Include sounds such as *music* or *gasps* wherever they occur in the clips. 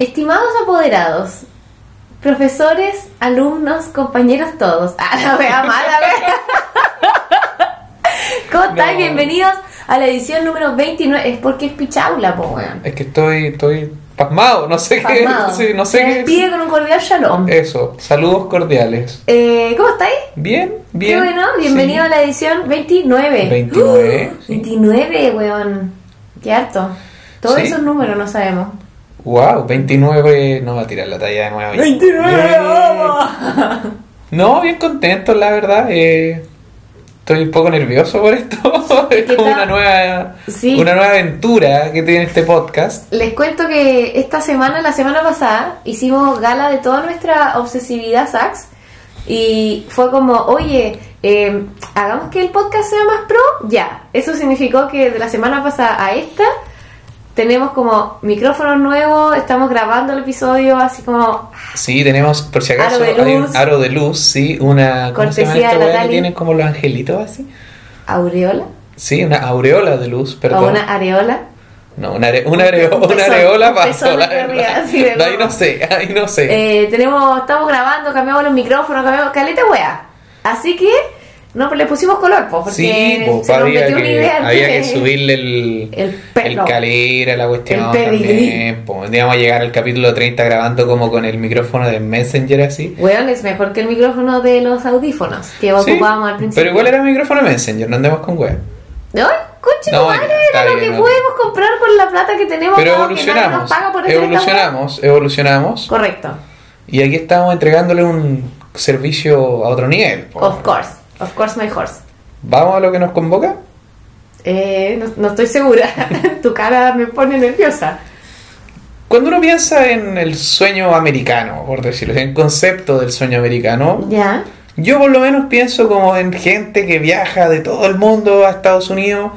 Estimados apoderados, profesores, alumnos, compañeros todos. Ah, la wea mala. *laughs* ¿Cómo están? No. Bienvenidos a la edición número 29. Es porque es pichaula, po, weón. Es que estoy, estoy pasmado, no sé Pasmado. qué. *laughs* sí, no sé qué. despide con un cordial shalom. Eso, saludos cordiales. Eh, ¿Cómo estáis? Bien, bien. Qué bueno, bienvenido sí. a la edición 29. 29, ¡Uh! sí. 29, weón. Qué harto. Todos esos números no sabemos. Wow, 29. No va a tirar la talla de nuevo. 29, vamos. No, bien contento, la verdad. eh, estoy un poco nervioso por esto. *laughs* es ¿Qué como tal? una nueva, Sí. una nueva aventura que tiene este podcast. Les cuento que esta semana, la semana pasada, hicimos gala de toda nuestra obsesividad sax y fue como, oye, eh, hagamos que el podcast sea más pro, ya. Eso significó que de la semana pasada a esta tenemos como micrófonos nuevos, estamos grabando el episodio así como Sí, tenemos, por si acaso, Aro hay un aro de luz, sí, una. ¿Cómo se llama Cortesía de Natalie. tienen como los angelitos así? aureola Sí, una aureola de luz, perdón. o una areola. No, una, are- una, areo- Un una areola la de No, *laughs* ahí no sé, ahí no sé. Eh, tenemos, estamos grabando, cambiamos los micrófonos, cambiamos caleta wea. Así que no pues le pusimos color, pues, porque sí, pues, se nos había, metió una que, idea había de- que subirle el, el pelo. calera, la cuestión El. Pues, íbamos a llegar al capítulo 30 grabando como con el micrófono de Messenger así. Weón, es mejor que el micrófono de los audífonos que Sí, ocupábamos al principio. pero igual era micrófono Messenger, no andemos con web. ¡Ay, coche, No, está Era lo bien, que no. podemos comprar con la plata que tenemos. Pero dado que nos evolucionamos, paga por evolucionamos, evolucionamos. Correcto. Y aquí estamos entregándole un servicio a otro nivel. pues. Of course. Of course, my horse. ¿Vamos a lo que nos convoca? Eh, no, no estoy segura. *laughs* tu cara me pone nerviosa. Cuando uno piensa en el sueño americano, por decirlo en el concepto del sueño americano, Ya. yo por lo menos pienso como en gente que viaja de todo el mundo a Estados Unidos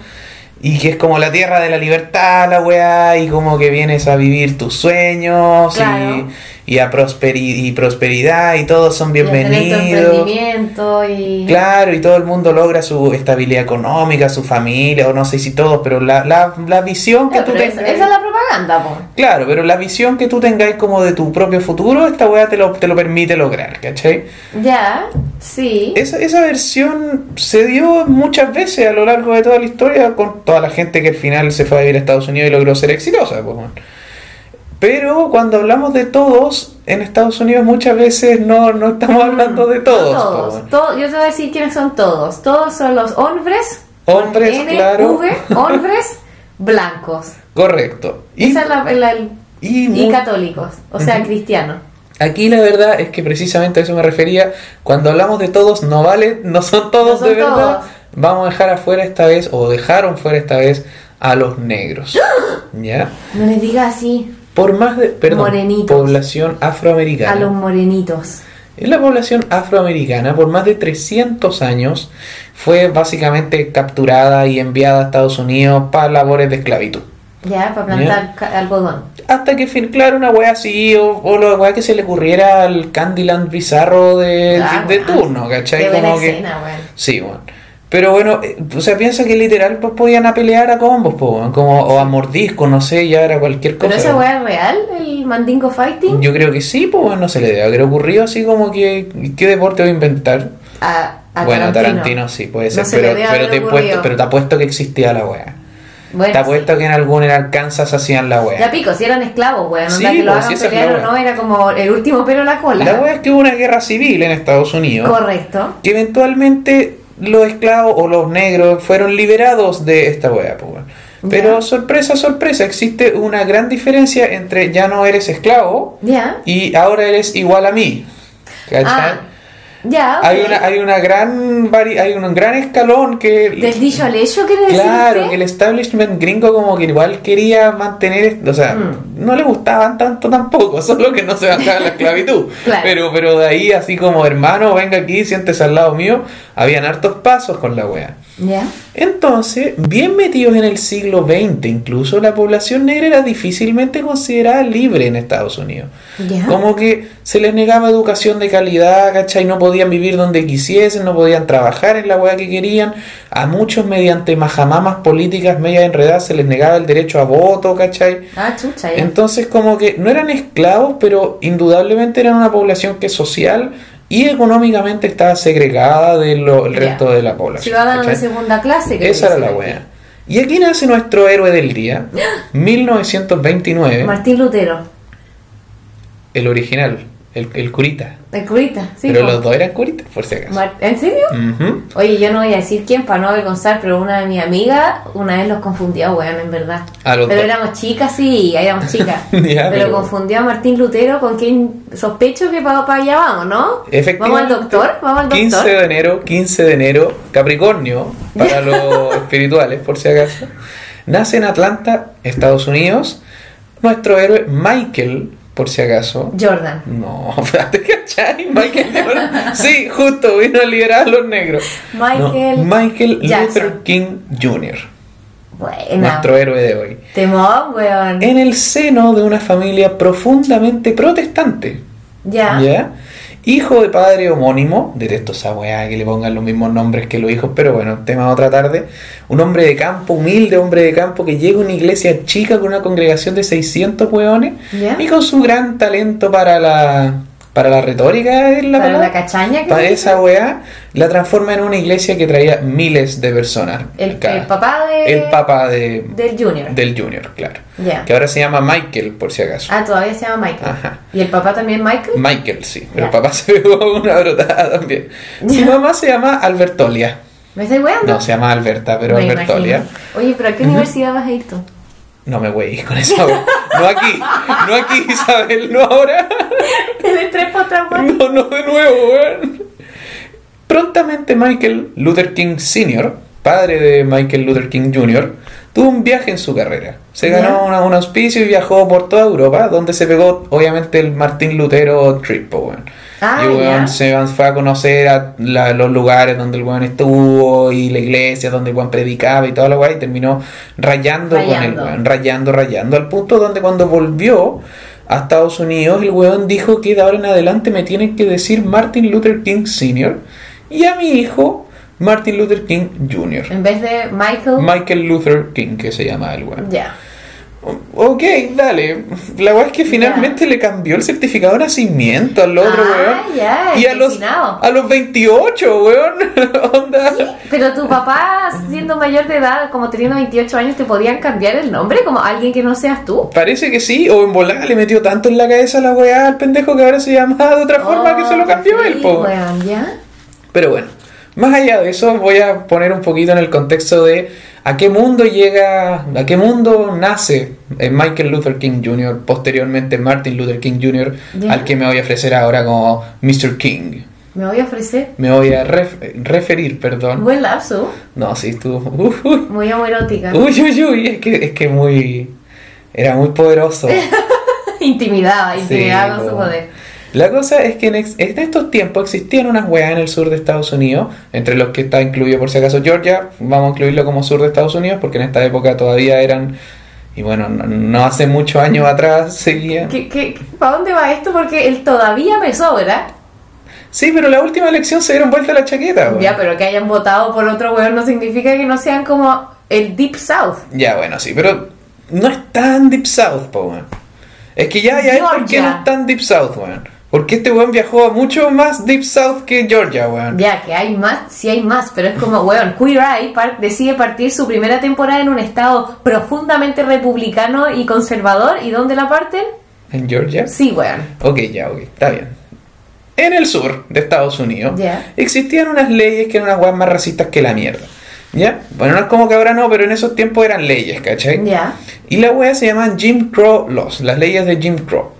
y que es como la tierra de la libertad, la weá, y como que vienes a vivir tus sueños Claro. y, y a prosperi- y prosperidad y todos son bienvenidos. y. Claro, y todo el mundo logra su estabilidad económica, su familia, o no sé si todos, pero la, la, la visión que No, tú pero esa, tengas. esa es la po. Claro, pero la visión que tú tengáis como de tu propio futuro, esta weá te lo, te lo permite lograr, ¿cachai? Ya, sí. Esa, esa versión se dio muchas veces a lo largo de toda la historia con toda la gente que al final se fue a vivir a Estados Unidos y logró ser exitosa. pues, bueno. Pero cuando hablamos de todos, en Estados Unidos muchas veces no, no estamos hablando de todos. No pues, todos. To- yo te voy a decir quiénes son todos. Todos son los hombres. Hombres, N, claro. V, hombres *laughs* blancos. Correcto. Y, Esa es la, la- y católicos, o sea, cristianos. Aquí la verdad es que precisamente a eso me refería. Cuando hablamos de todos, no vale, no son todos No son de verdad. Vamos a dejar afuera esta vez, o dejaron fuera esta vez, a los negros. ¿Ya? No les digas así Por más de, perdón, Morenitos. población afroamericana. a los morenitos. En la población afroamericana, por más de 300 años, fue básicamente capturada y enviada a Estados Unidos para labores de esclavitud. Ya, para plantar algodón. Hasta que, fin, claro, una wea así, o, o la wea que se le ocurriera al Candyland bizarro de, Ah, de turno, ¿cachai? Qué buena Como que-. Sí, bueno. Pero bueno, eh, o sea, piensa que literal pues podían a pelear a combos, weón, como, o a mordisco, no sé, ya era cualquier cosa. ¿Pero esa weá es real? ¿El mandingo fighting? Yo creo que sí, pues no se le debe haber ocurrido así como que, ¿qué deporte voy a inventar? A, a bueno, Tarantino. sí, puede No ser, se pero, pero, te apuesto, pero te apuesto que existía la wea. Bueno, te apuesto sí. que en algún en Arkansas hacían la wea. Ya pico, si eran esclavos, weón. Sí, que lo hagan es pelear o no, weá. era como el último pelo en la cola. La wea es que hubo una guerra civil en Estados Unidos. Correcto. que eventualmente los esclavos o los negros fueron liberados de esta wea, pues. Pero sorpresa, sorpresa, existe una gran diferencia entre ya no eres esclavo y ahora eres igual a mí. ¿Cachai? Ah, ya. ok. Hay una, hay una gran vari- hay un gran escalón que Del dicho al hecho, ¿quiere decir claro que el establishment gringo como que igual quería mantener o sea Mm. no le gustaban tanto tampoco *laughs* solo que no se bajaba la esclavitud *laughs* Claro. pero pero de ahí así como hermano venga aquí siéntese al lado mío habían hartos pasos con la wea Ya. entonces, bien metidos en el siglo XX, incluso la población negra era difícilmente considerada libre en Estados Unidos. Ya. Como que se les negaba educación de calidad, ¿cachai? No podían podían vivir donde quisiesen, no podían trabajar en la weá que querían. A muchos, mediante majamamas políticas medias enredadas, se les negaba el derecho a voto, ¿cachai? Ah, chucha. Entonces, como que no eran esclavos, pero indudablemente eran una población que social y económicamente estaba segregada del resto de la población. Ciudadanos de segunda clase. que Esa era la wea. Y aquí nace nuestro héroe del día, *gasps* 1929, Martín Lutero. el original, el, el curita. El curita, sí. pero los dos eran curitas, por si acaso. ¿En serio? Oye, yo no voy a decir quién para no avergonzar, pero una de mis amigas una vez los confundió, weón, en verdad. A los pero dos. éramos chicas, sí, éramos chicas. *laughs* Ya, pero, pero- confundió a Martín Lutero con quien sospecho que para allá vamos, ¿no? ¿Vamos al Efectivamente, doctor? ¿Vamos al 15 doctor? de enero, 15 de enero, Capricornio, para *laughs* los espirituales, por si acaso. Nace en Atlanta, Estados Unidos, nuestro héroe Michael, por si acaso. Jordan. No, *laughs* ¿te cachai? Michael Jordan. Sí, justo, vino a liberar a los negros. Michael No, Michael Jackson. Luther King Jr., Buena. nuestro héroe de hoy. Temón, weón. En el seno de una familia profundamente protestante. Ya. ¿Ya? Hijo de padre homónimo, detesto esa weá que le pongan los mismos nombres que los hijos, pero bueno, tema otra tarde. Un hombre de campo, humilde hombre de campo, que llega a una iglesia chica con una congregación de 600 weones y con su gran talento para la, para la retórica, es la Para palabra? la cachaña que Para esa weá, la transforma en una iglesia que traía miles de personas. El, papá de... el papá de, Del Junior. del Junior, claro. Que ahora se llama Michael, por si acaso. Ah, todavía se llama Michael. Ajá. ¿Y el papá también Michael? Michael, sí, pero el papá *laughs* se pegó una brotada también. Su Ya. mamá se llama Albertolia. ¿Me estoy weando? No, se llama Alberta, pero Me Albertolia. imagino. Oye, pero ¿a qué universidad vas a ir tú? No me güey con esa voz. No aquí, no aquí, Isabel, no ahora. Tienes tres otra No, no de nuevo, weón. Prontamente Michael Luther King Sr., padre de Michael Luther King Jr., tuvo un viaje en su carrera. Se ganó una- un auspicio y viajó por toda Europa, donde se pegó obviamente el Martín Lutero Trip, weón. Ah, y weón, se fue a conocer a la- los lugares donde el weón estuvo y la iglesia donde el weón predicaba y toda la weón y terminó rayando, con el weón, rayando, rayando, al punto donde cuando volvió a Estados Unidos el weón dijo que de ahora en adelante me tienen que decir Martin Luther King Sr. y a mi hijo Martin Luther King Jr. En vez de Michael. Michael Luther King, que se llama el weón. ya. Ok, dale. La weá es que finalmente le cambió el certificado de nacimiento al otro, Ah, weón. ya, y a los, a los 28, weón. *laughs* Onda. Pero tu papá, siendo mayor de edad, como teniendo 28 años, ¿te podían cambiar el nombre como alguien que no seas tú? Parece que sí, o en volada le metió tanto en la cabeza la weá al pendejo que ahora se llama de otra forma que se lo Oh, cambió sí, él, po. weón, ¿ya? Pero bueno, más allá de eso, voy a poner un poquito en el contexto de a qué mundo llega, a qué mundo nace eh, Michael Luther King Jr., posteriormente Martin Luther King Jr., al que me voy a ofrecer ahora como Mr. King. Me voy a ofrecer. Me voy a ref- referir, perdón. Buen lapso. No, sí, estuvo. Uy, uy, Muy homoerótica. uy, uy, uy, es que, es que muy. Era muy poderoso. *laughs* Intimidaba, Sí, intimidaba con su po. poder. La cosa es que en, ex- en estos tiempos existían unas weas en el sur de Estados Unidos, entre los que está incluido por si acaso Georgia, vamos a incluirlo como sur de Estados Unidos, porque en esta época todavía eran, y bueno, no, hace muchos años atrás seguían. ¿Qué, qué, ¿Para dónde va esto? Porque él todavía me sobra. Sí, pero la última elección se dieron vuelta la chaqueta. weón. Ya, pero que hayan votado por otro weón no significa que no sean como el Deep South. Ya, bueno, sí, pero no es tan Deep South, po, weón. Es que ya, ya es por qué Georgia. no es tan Deep South, weón. Porque este weón viajó a mucho más Deep South que Georgia, weón. Ya, que hay más, sí hay más, pero es como, weón, Queer Eye par- decide partir su primera temporada en un estado profundamente republicano y conservador. ¿Y dónde la parten? ¿En Georgia? Sí, weón. Ok, ya, ok, está bien. En el sur de Estados Unidos Ya. existían unas leyes que eran unas weas más racistas que la mierda. ¿Ya? Bueno, no es como que ahora no, pero en esos tiempos eran leyes, ¿cachai? Ya. Y las weas se llaman Jim Crow Laws, las leyes de Jim Crow.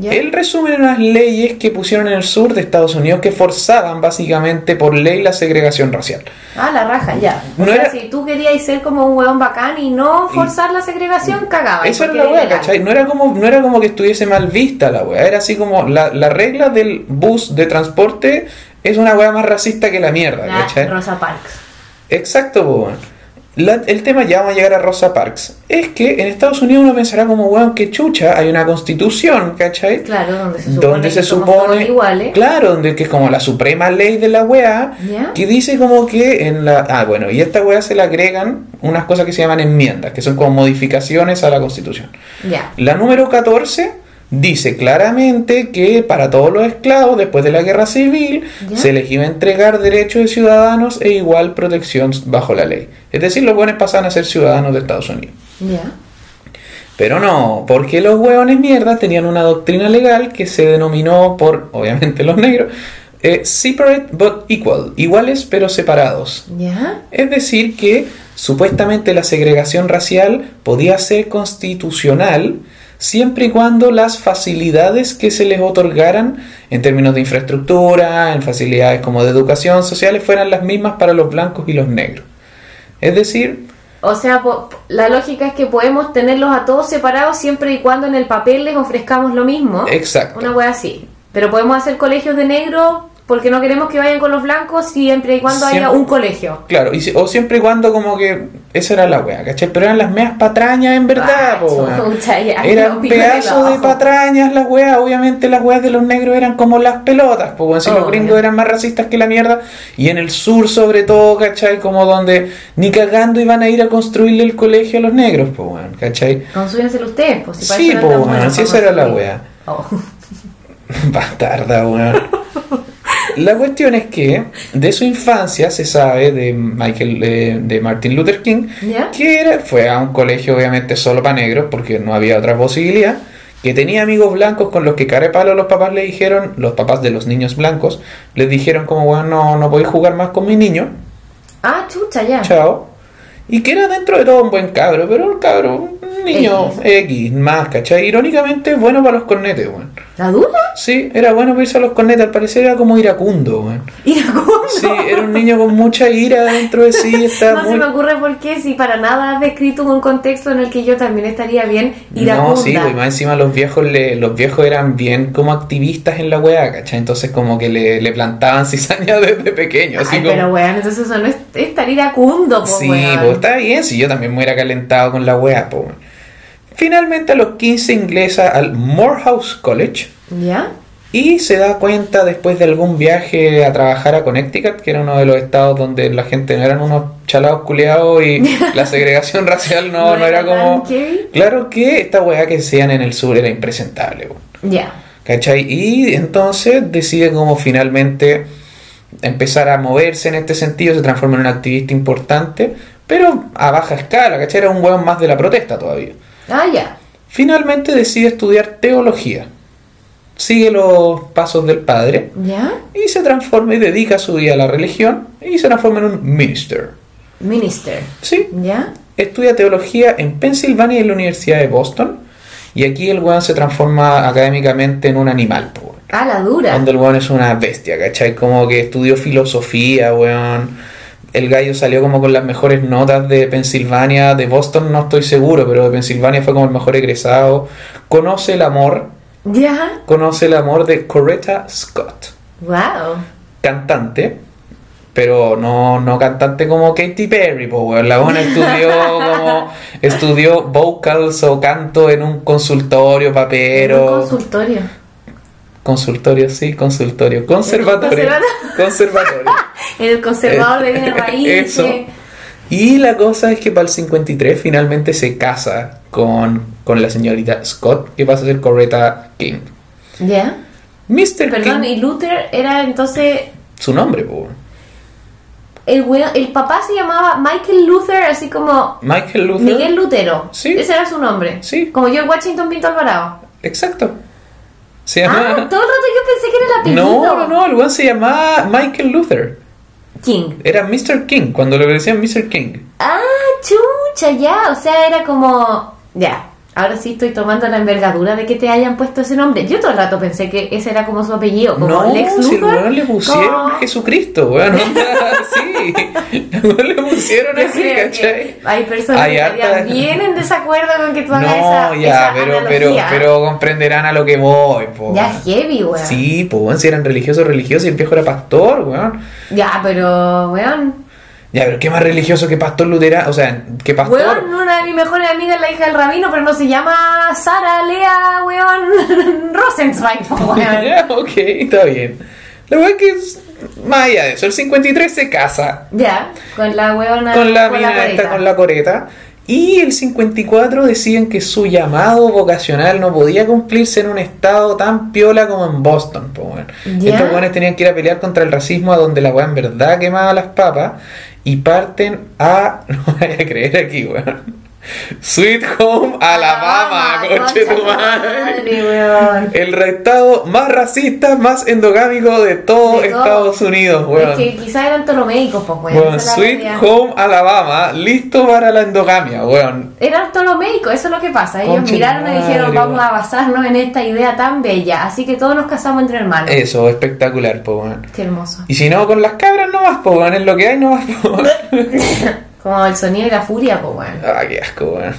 Ya. El resumen de unas leyes que pusieron en el sur de Estados Unidos que forzaban básicamente por ley la segregación racial. Ah, la raja, ya. O No sea, era- si tú querías ser como un weón bacán y no forzar la segregación, cagaba. Esa era la ilegal. ¿cachai? No era, como, no era como que estuviese mal vista la wea, era así como la, la regla del bus de transporte es una wea más racista que la mierda, La ¿cachai? Rosa Parks. Exacto, weón. La- el tema, ya vamos a llegar a Rosa Parks, es que en Estados Unidos uno pensará como, weón, que chucha, hay una constitución, ¿cachai? Claro, donde se supone donde se supone, iguales. claro, donde que es como la suprema ley de la weá, que dice como que en la, ah, bueno, y a esta weá se le agregan unas cosas que se llaman enmiendas, que son como modificaciones a la constitución. Ya. La número 14 dice claramente que para todos los esclavos después de la guerra civil ¿Ya? se les iba a entregar derechos de ciudadanos e igual protección bajo la ley. Es decir, los buenos pasan a ser ciudadanos de Estados Unidos. Ya. Pero no, porque los hueones mierdas tenían una doctrina legal que se denominó por, obviamente, los negros, eh, separate but equal, iguales pero separados. Ya. Es decir, que supuestamente la segregación racial podía ser constitucional siempre y cuando las facilidades que se les otorgaran en términos de infraestructura, en facilidades como de educación sociales, fueran las mismas para los blancos y los negros. Es decir, O sea, la lógica es que podemos tenerlos a todos separados siempre y cuando en el papel les ofrezcamos lo mismo. exacto. Una wea así. Pero podemos hacer colegios de negros porque no queremos que vayan con los blancos siempre y cuando haya un colegio. Claro, y o siempre y cuando como que esa era la wea, ¿cachai? Pero eran las meas patrañas en verdad, Ah, po, Eran pedazos de patrañas las weas, obviamente las weas de los negros eran como las pelotas, bueno, si los Obvio. gringos eran más racistas que la mierda, y en el sur sobre todo, ¿cachai? Como donde ni cagando iban a ir a construirle el colegio a los negros, bueno, ¿cachai? Ustedes, pues si Sí, po, si esa era la wea. Oh. *laughs* Bastarda, weón. *laughs* La cuestión es que de su infancia se sabe de Michael eh, de Martin Luther King ¿Ya? que era, fue a un colegio obviamente solo para negros porque no había otra posibilidad que tenía amigos blancos con los que care palo los papás le dijeron los papás de los niños blancos les dijeron como bueno no, no podéis jugar más con mi niño Ah, chucha, ya. chao y que era dentro de todo un buen cabro pero un cabro un niño X, más ¿cachai? irónicamente bueno para los cornetes weón. ¿La dura? Sí, era bueno para irse a los cornetes, al parecer era como iracundo. Iracundo. Sí, era un niño con mucha ira dentro de sí, *laughs* estaba No muy... se me ocurre por qué, si para nada has descrito un contexto en el que yo también estaría bien iracunda. No, sí, pues más encima los viejos le, los viejos eran bien como activistas en la weá, ¿cachai? Entonces como que le, le plantaban *laughs* cizaña desde pequeño, así Ay, como... pero weón, entonces eso no es estar iracundo, po, Sí, weón. pues está bien, si yo también me hubiera calentado con la weá, pues. Finalmente a los 15 ingresa al Morehouse College ¿Ya? y se da cuenta después de algún viaje a trabajar a Connecticut, que era uno de los estados donde la gente no eran unos chalados culeados y *laughs* la segregación racial no, no era como... Claro que esta weá que hacían en el sur era impresentable. Ya. ¿Cachai? Y entonces decide como finalmente empezar a moverse en este sentido, se transforma en un activista importante, pero a baja escala, ¿cachai? Era un weón más de la protesta todavía. Ah, ya. Finalmente decide estudiar teología. Sigue los pasos del padre ¿Ya? y se transforma y dedica su vida a la religión y se transforma en un minister. Minister. Sí, ¿Ya? estudia teología en Pensilvania y en la Universidad de Boston. Y aquí el weón se transforma académicamente en un animal. Ah, la dura. Donde el weón es una bestia, ¿cachai? Como que estudió filosofía, weón. El gallo salió como con las mejores notas de Pensilvania, de Boston no estoy seguro, pero de Pensilvania fue como el mejor egresado. Conoce el amor, ¿Ya? conoce el amor de Coretta Scott, Wow. cantante, pero no, no cantante como Katy Perry, pues. La buena estudió como *laughs* estudió vocals o canto en un consultorio papero. Un consultorio. Consultorio, sí, consultorio. Conservatorio. Conservatorio. Conservatorio. El conservador de bienes *laughs* raíces. Eso. Y la cosa es que para el 53 finalmente se casa con, con la señorita Scott, que pasa a ser Coretta King. ¿Ya? Mr. Perdón, King, y Luther era entonces. su nombre, po. El, el papá se llamaba Michael Luther, así como Michael Luther. Miguel Lutero. Sí. Ese era su nombre. Sí. Como George Washington Pinto Alvarado. Exacto. Se Ah, llama. todo el rato yo pensé que era el apellido. no, no, no, el weón se llamaba Michael Luther. King. Era Mr. King, cuando le decían Mr. King. Ah, chucha, ya. O sea, era como. Ya. Ahora sí estoy tomando la envergadura de que te hayan puesto ese nombre. Yo todo el rato pensé que ese era como su apellido, como no, Lex si Luthor. weón le pusieron como- Jesucristo, onda, *laughs* sí. Weón le pusieron así, ¿cachai? Hay personas Hay que harta- estarían bien en desacuerdo con que tú hagas No, esa, ya, esa pero, pero, pero comprenderán a lo que voy, po. Ya es heavy, weón. Sí, pues, si eran religiosos, religiosos y el viejo era pastor, weón. Ya, pero, weón. Ya, pero qué más religioso que pastor luterano, o sea, que pastor. Weón, una de mis mejores amigas es la hija del rabino, pero no se llama Sara Lea, weón, *laughs* Rosenzweig, weón. *laughs* Ya, ok, está bien. La weá que es más allá de eso, el 53 se casa Ya, con la weona. con la con mina esta con la coreta. Y el 54 deciden que su llamado vocacional no podía cumplirse en un estado tan piola como en Boston. weón. Ya. Estos weones tenían que ir a pelear contra el racismo a donde la weá en verdad quemaba las papas. Y parten a. *laughs* No vaya a creer aquí, weón. Sweet Home Alabama, concha tu madre. weón. El estado más racista, más endogámico de todo De todo. Estados Unidos, weón. Es que quizás eran tolomeicos, pues, weón. Weón, Sweet. Home Alabama, listo para la endogamia, weón. Eran ptolomeicos, eso es lo que pasa. Ellos miraron y dijeron, madre, vamos weón. a basarnos en esta idea tan bella. Así que todos nos casamos entre hermanos. Eso, espectacular, po, weón. Qué hermoso. Y si no, con las cabras nomás, po, weón, es lo que hay nomás, po, weón. *laughs* *laughs* Como el sonido y la furia, pues, weón. Ah, qué asco, weón.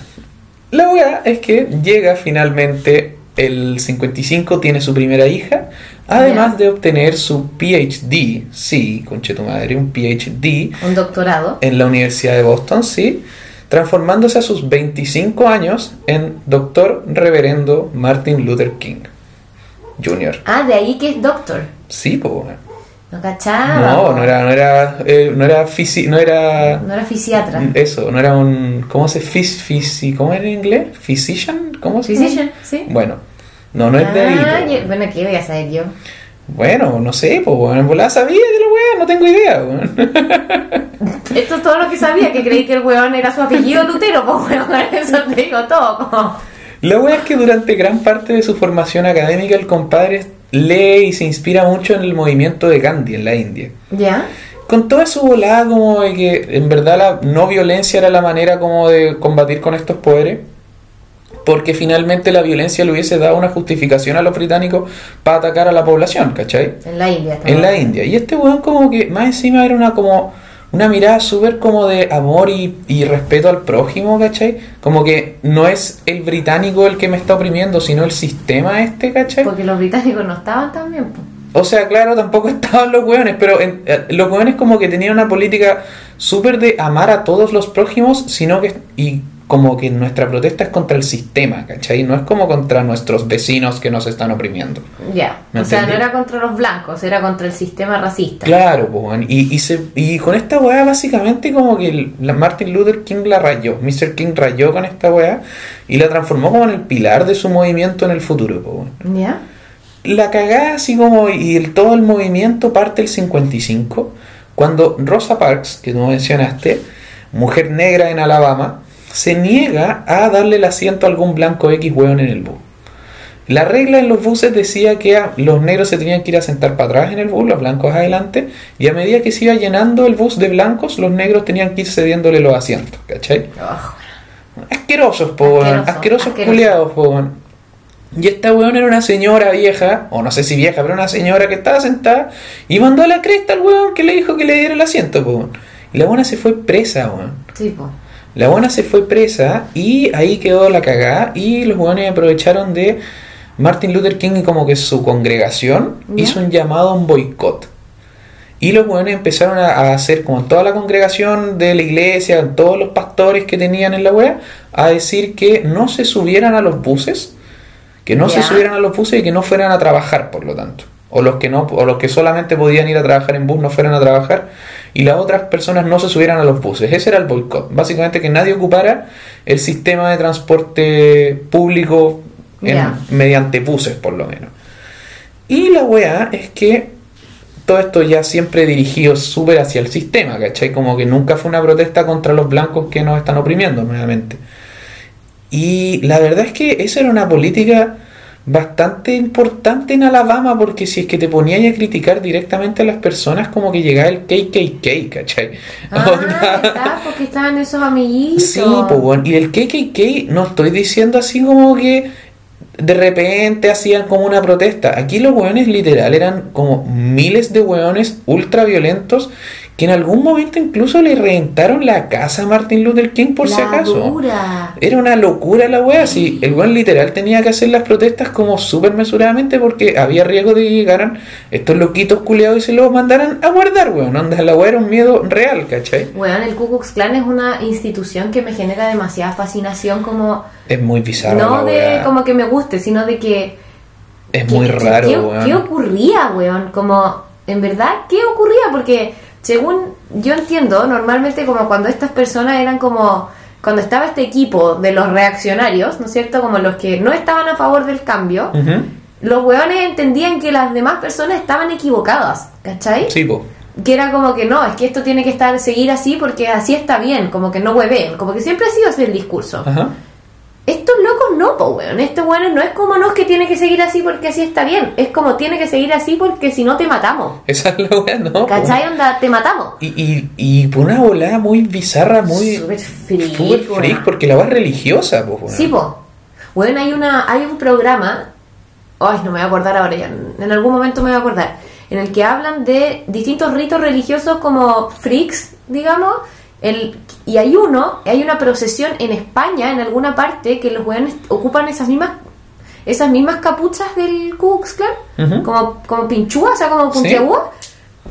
La weá es que llega finalmente el 55, tiene su primera hija, además de obtener su PhD, sí, conche tu madre, un PhD Un doctorado. en la Universidad de Boston, sí, transformándose a sus 25 años en Doctor Reverendo Martin Luther King Jr. Ah, de ahí que es doctor. Sí, pues. No cachaba. No, po. no era, no era, eh, no era fisi, no era No era fisiatra. eso, no era un, ¿cómo se fis, fisi, cómo era en inglés? Physician, ¿cómo se Physician, sí. Bueno, no, no es de ahí. Ah, po, yo- weón. bueno, ¿qué voy a saber yo? Bueno, no sé, pues bueno, en volada sabía de la weá, no tengo idea, weón. *laughs* Esto es todo lo que sabía, que creí que el weón era su apellido Lutero, pues weón, eso te digo todo. como- La wea es que durante gran parte de su formación académica el compadre lee y se inspira mucho en el movimiento de Gandhi en la India. ¿Ya? Con toda su volada como de que en verdad la no violencia era la manera como de combatir con estos poderes. Porque finalmente la violencia le hubiese dado una justificación a los británicos para atacar a la población, ¿cachai? En la India. estamos En la. India. Y este weón como que más encima era una como una mirada súper como de amor y, y respeto al prójimo, ¿cachai? Como que no es el británico el que me está oprimiendo, sino el sistema este, ¿cachai? Porque los británicos no estaban tan bien, pues. O sea, claro, tampoco *laughs* estaban los weones, pero en- eh, los weones como que tenían una política súper de amar a todos los prójimos, sino que... Y como que nuestra protesta es contra el sistema, ¿cachai? No es como contra nuestros vecinos que nos están oprimiendo. Ya. ¿Me O sea, no era contra los blancos, era contra el sistema racista. Claro, pues, y, y, se, y con esta weá básicamente como que el- la Martin Luther King la rayó, Mr. King rayó con esta weá y la transformó como en el pilar de su movimiento en el futuro, pues. ¿Ya? La cagada así como y el, todo el movimiento parte el 55, cuando Rosa Parks, que tú mencionaste, mujer negra en Alabama, se niega a darle el asiento a algún blanco X weón en el bus. La regla en los buses decía que los negros se tenían que ir a sentar para atrás en el bus, los blancos adelante, y a medida que se iba llenando el bus de blancos, los negros tenían que ir cediéndole los asientos, ¿cachai? Ugh. Asquerosos, po. Asqueroso, Asquerosos asqueroso. culiados, po. Y esta weón era una señora vieja, o no sé si vieja, pero una señora que estaba sentada y mandó a la cresta al weón que le dijo que le diera el asiento, po. Y la buena se fue presa, weón. Sí, pues. La buena se fue presa y ahí quedó la cagada y los weones aprovecharon de Martin Luther King y como que su congregación Ya. hizo un llamado a un boicot. Y los weones empezaron a, a hacer, como toda la congregación de la iglesia, todos los pastores que tenían en la wea, a decir que no se subieran a los buses, que no se subieran a los buses y que no fueran a trabajar, por lo tanto. O los que no, o los que solamente podían ir a trabajar en bus no fueran a trabajar y las otras personas no se subieran a los buses. Ese era el boicot. Básicamente que nadie ocupara el sistema de transporte público en- mediante buses, por lo menos. Y la weá es que todo esto ya siempre dirigido súper hacia el sistema, ¿cachai? Como que nunca fue una protesta contra los blancos que nos están oprimiendo nuevamente. Y la verdad es que esa era una política bastante importante en Alabama porque si es que te ponías a criticar directamente a las personas como que llegaba el KKK, ¿cachai? Ah, *laughs* está, porque estaban esos amiguitos. Sí, pues bueno, y el KKK no estoy diciendo así como que de repente hacían como una protesta. Aquí los hueones literal eran como miles de hueones ultra violentos que en algún momento incluso le reventaron la casa a Martin Luther King por si acaso. dura. Era una locura la wea, si el weón literal tenía que hacer las protestas como súper mesuradamente porque había riesgo de que llegaran estos loquitos culeados y se los mandaran a guardar, weón. Onda, la wea era un miedo real, ¿cachai? Weón, el Ku Klux Klan es una institución que me genera demasiada fascinación como... Es muy bizarro no la de como que me guste, sino de que... Es muy raro, ¿qué, weón. ¿Qué ocurría, weón? Como, en verdad, ¿qué ocurría? Porque, según yo entiendo, normalmente como cuando estas personas eran como... Cuando estaba este equipo de los reaccionarios, ¿no es cierto? Como los que no estaban a favor del cambio, los weones entendían que las demás personas estaban equivocadas, ¿cachai? Sí, po. que era como que no, es que esto tiene que estar seguir así porque así está bien, como que no hueven, como que siempre ha sido ese el discurso. Ajá. Estos locos no, po, weón. Estos weones no es como no es que tiene que seguir así porque así está bien, es como tiene que seguir así porque si no te matamos. Esa es la wea, ¿no? po. ¿Cachai? Onda, te matamos. Y, y, y por una volada muy bizarra, muy. Súper freak, Súper weón. freak, porque la es religiosa, po. weón. Sí, po. Bueno, hay una, hay un programa, ay, no me voy a acordar ahora ya, en algún momento me voy a acordar, en el que hablan de distintos ritos religiosos como freaks, digamos, el, y hay uno, hay una procesión en España, en alguna parte, que los weones ocupan esas mismas esas mismas capuchas del Ku Klux Klan, como, como pinchúas, o sea, como Sí. puntiagudas,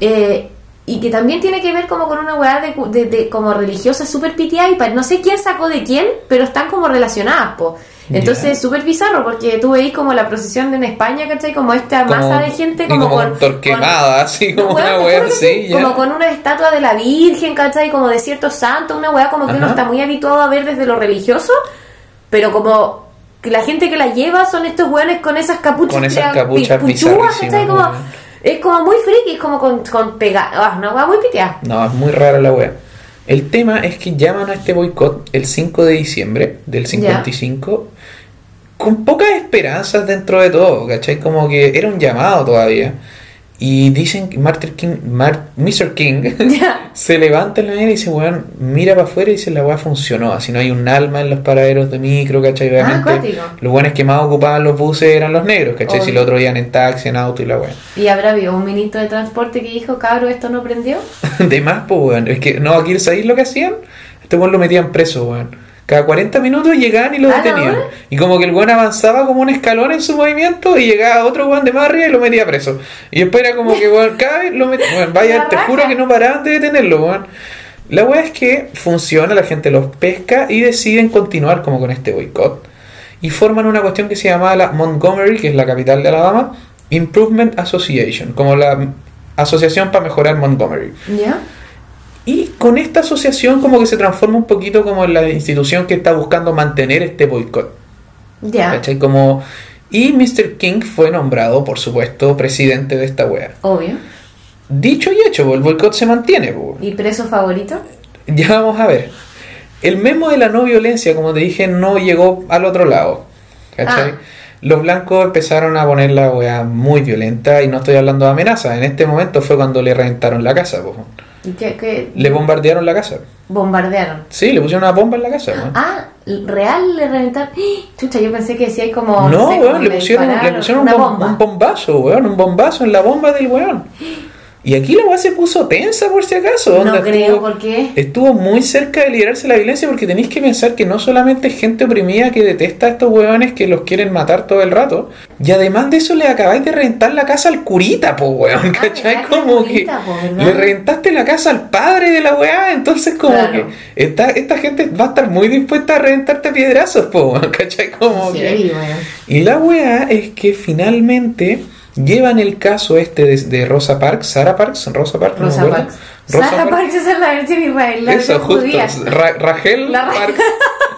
eh, y que también tiene que ver como con una weá de, de, de- como religiosa súper pitiada y no sé quién sacó de quién, pero están como relacionadas, po. Entonces Ya. es súper bizarro porque tú veis como la procesión en España, ¿cachai? Como esta Como- masa de gente como, como con... torquemada, así No, como una wea así, sí. Como con una estatua de la Virgen, ¿cachai? Como de ciertos santos, una weá como que uno Ajá. está muy habituado a ver desde lo religioso, pero como que la gente que la lleva son estos weones con esas capuchas, Con esas pega- capuchas pi- puchúas, ¿cachai? Como, es como muy friki, es como con, con pega, ah, una weá muy piteada. No, es muy rara la wea. El tema es que llaman a este boicot el 5 de diciembre del 55 con pocas esperanzas dentro de todo, ¿cachai? Como que era un llamado todavía. Y dicen que Martin King, Mar- Mr. King *laughs* se levanta en la mañana y dice, weón, mira para afuera y dice, la weá funcionó. Así no hay un alma en los paraderos de micro, ¿cachai? Obviamente, acuático. los buenos que más ocupaban los buses eran los negros, ¿cachai? Si Obvio. los otros iban en taxi, en auto y la weá. Y habrá habido un ministro de transporte que dijo, cabro, esto no prendió. *laughs* De más, pues, weón. Es que no, aquí sabéis lo que hacían. Este weón lo metían preso, weón. Cada 40 minutos llegaban y lo ¿A la detenían. hora? Y como que el weón avanzaba como un escalón en su movimiento y llegaba otro weón de más arriba y lo metía preso. Y después era como que, *laughs* weón, cada vez lo metían. Weón, vaya, te juro que no paraban de detenerlo, weón. La weá es que funciona, la gente los pesca y deciden continuar como con este boicot. Y forman una cuestión que se llamaba la Montgomery, que es la capital de Alabama, Improvement Association, como la asociación para mejorar Montgomery. ¿Ya? Y con esta asociación como que se transforma un poquito como en la institución que está buscando mantener este boicot. Ya. ¿Cachai? Como... Y Mr. King fue nombrado, por supuesto, presidente de esta wea. Obvio. Dicho y hecho, el boicot se mantiene. ¿Y preso favorito? Ya vamos a ver. El memo de la no violencia, como te dije, no llegó al otro lado. ¿Cachai? Ah. Los blancos empezaron a poner la wea muy violenta y no estoy hablando de amenazas. En este momento fue cuando le reventaron la casa. po. ¿Y qué, qué? Le bombardearon la casa. Bombardearon. Sí, le pusieron una bomba en la casa. po. Ah, real le reventaron. ¡Ah! Chucha, yo pensé que decía hay como. No, sé, weón, como le pusieron, le pusieron un, bomba. un bombazo, weón, un bombazo en la bomba del weón. Y aquí la weá se puso tensa por si acaso. No creo, estuvo- ¿por qué? Estuvo muy cerca de liderarse la violencia porque tenéis que pensar que no solamente es gente oprimida que detesta a estos weones que los quieren matar todo el rato, y además de eso le acabáis de reventar la casa al curita, po weón, Ah, ¿cachai? Como que le reventaste la casa al padre de la weá, entonces como Claro. que esta, esta gente va a estar muy dispuesta a reventarte a piedrazos, po weón, ¿cachai? Como que... Sí, weón. Y la weá es que finalmente llevan el caso este de, de Rosa Parks, Sara Parks, Rosa Parks, no me Rosa acuerdo. Parks. Rosa Sara Parks. Es la versión israelí, la Eso, justo. Ra- Rachel La Ra- Parks. *laughs*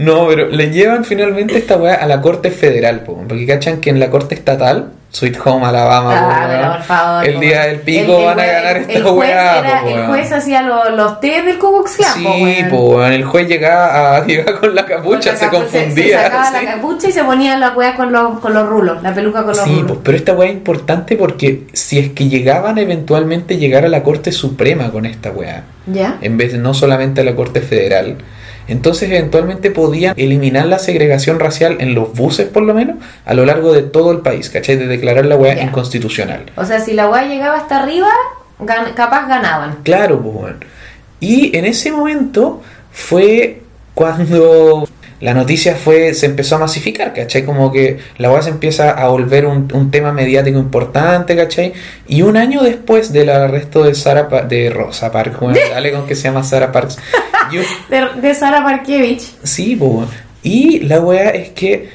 No, pero le llevan finalmente esta weá a la corte federal, po, porque cachan que en la corte estatal, Sweet Home Alabama, Ah, po, pero weón, por favor, el po, día del pico El- el van a ganar el esta juez weá, era- El juez hacía lo- los té del Ku Klux Klan, Sí, po, el juez llegaba, a, *laughs* llegaba con la capucha, Con la se capucha, confundía. Se sacaba sí. la capucha y se ponía la weá con los, con los rulos, la peluca con los Sí, rulos. pues, pero esta weá es importante porque si es que llegaban eventualmente llegar a la Corte Suprema con esta weá, ¿Ya? en vez de no solamente a la Corte Federal, entonces eventualmente podían eliminar la segregación racial en los buses por lo menos a lo largo de todo el país, ¿cachai? De declarar la weá inconstitucional. O sea, si la weá llegaba hasta arriba, gan- capaz ganaban. Claro, pues, weón. Y en ese momento fue cuando la noticia fue se empezó a masificar, ¿cachai? Como que la weá se empieza a volver un, un tema mediático importante, ¿cachai? Y un año después del arresto de Sara Pa- de Rosa Parks, weón, *laughs* dale con que se llama Sara Parks. *laughs* De, de Sara Parkevich. Sí, weón. Y la weá es que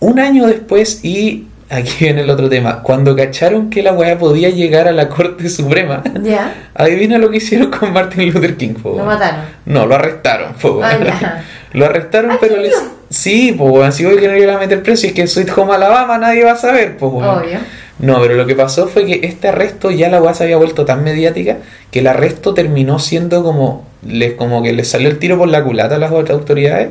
un año después, y aquí viene el otro tema, cuando cacharon que la weá podía llegar a la Corte Suprema, Ya. adivina lo que hicieron con Martin Luther King, po, Lo mataron. No, lo arrestaron, po. Lo arrestaron, Ay, pero les... Sí, pues, si voy que no le iban a meter preso y es que en Sweet Home Alabama nadie va a saber, pues, weón. Obvio. No, pero lo que pasó fue que este arresto ya la weá se había vuelto tan mediática que el arresto terminó siendo como les como que les salió el tiro por la culata a las otras autoridades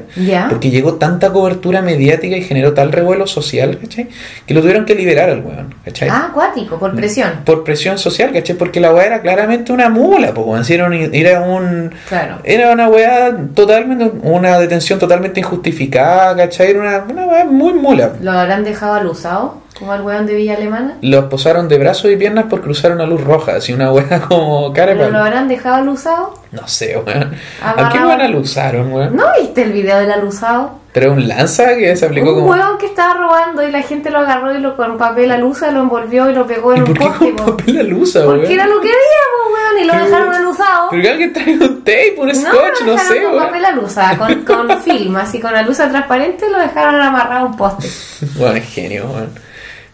porque llegó tanta cobertura mediática y generó tal revuelo social, ¿cachai? Que lo tuvieron que liberar al weón, ¿cachai? Ah, acuático, por presión. Por presión social, ¿cachai? Porque la weá era claramente una mula, pues, era, un- era un... Claro. Era una weá totalmente... Una detención totalmente injustificada, ¿cachai? Era una, una weá muy mula. ¿Lo habrán dejado al usado? Como al weón de Villa Alemana. Los posaron de brazos y piernas por cruzar una luz roja, así una weá *laughs* como cara de ¿Pero lo habrán dejado al usado? No sé, weón. ¿A qué weón la usaron, weón? ¿No viste el video del alusado? Pero un lanza que se aplicó Un como... huevón que estaba robando y la gente lo agarró y lo con papel alusa lo envolvió y lo pegó ¿Y en un por qué poste. con po. papel la luza, weón? Porque era lo que había, weón, y lo dejaron alusado. Pero que alguien traiga un tape, un scotch, no, dejaron sé, con weón. papel alusa, con, con *laughs* film, así con alusa transparente lo dejaron amarrado a un poste. Bueno, es genio, weón.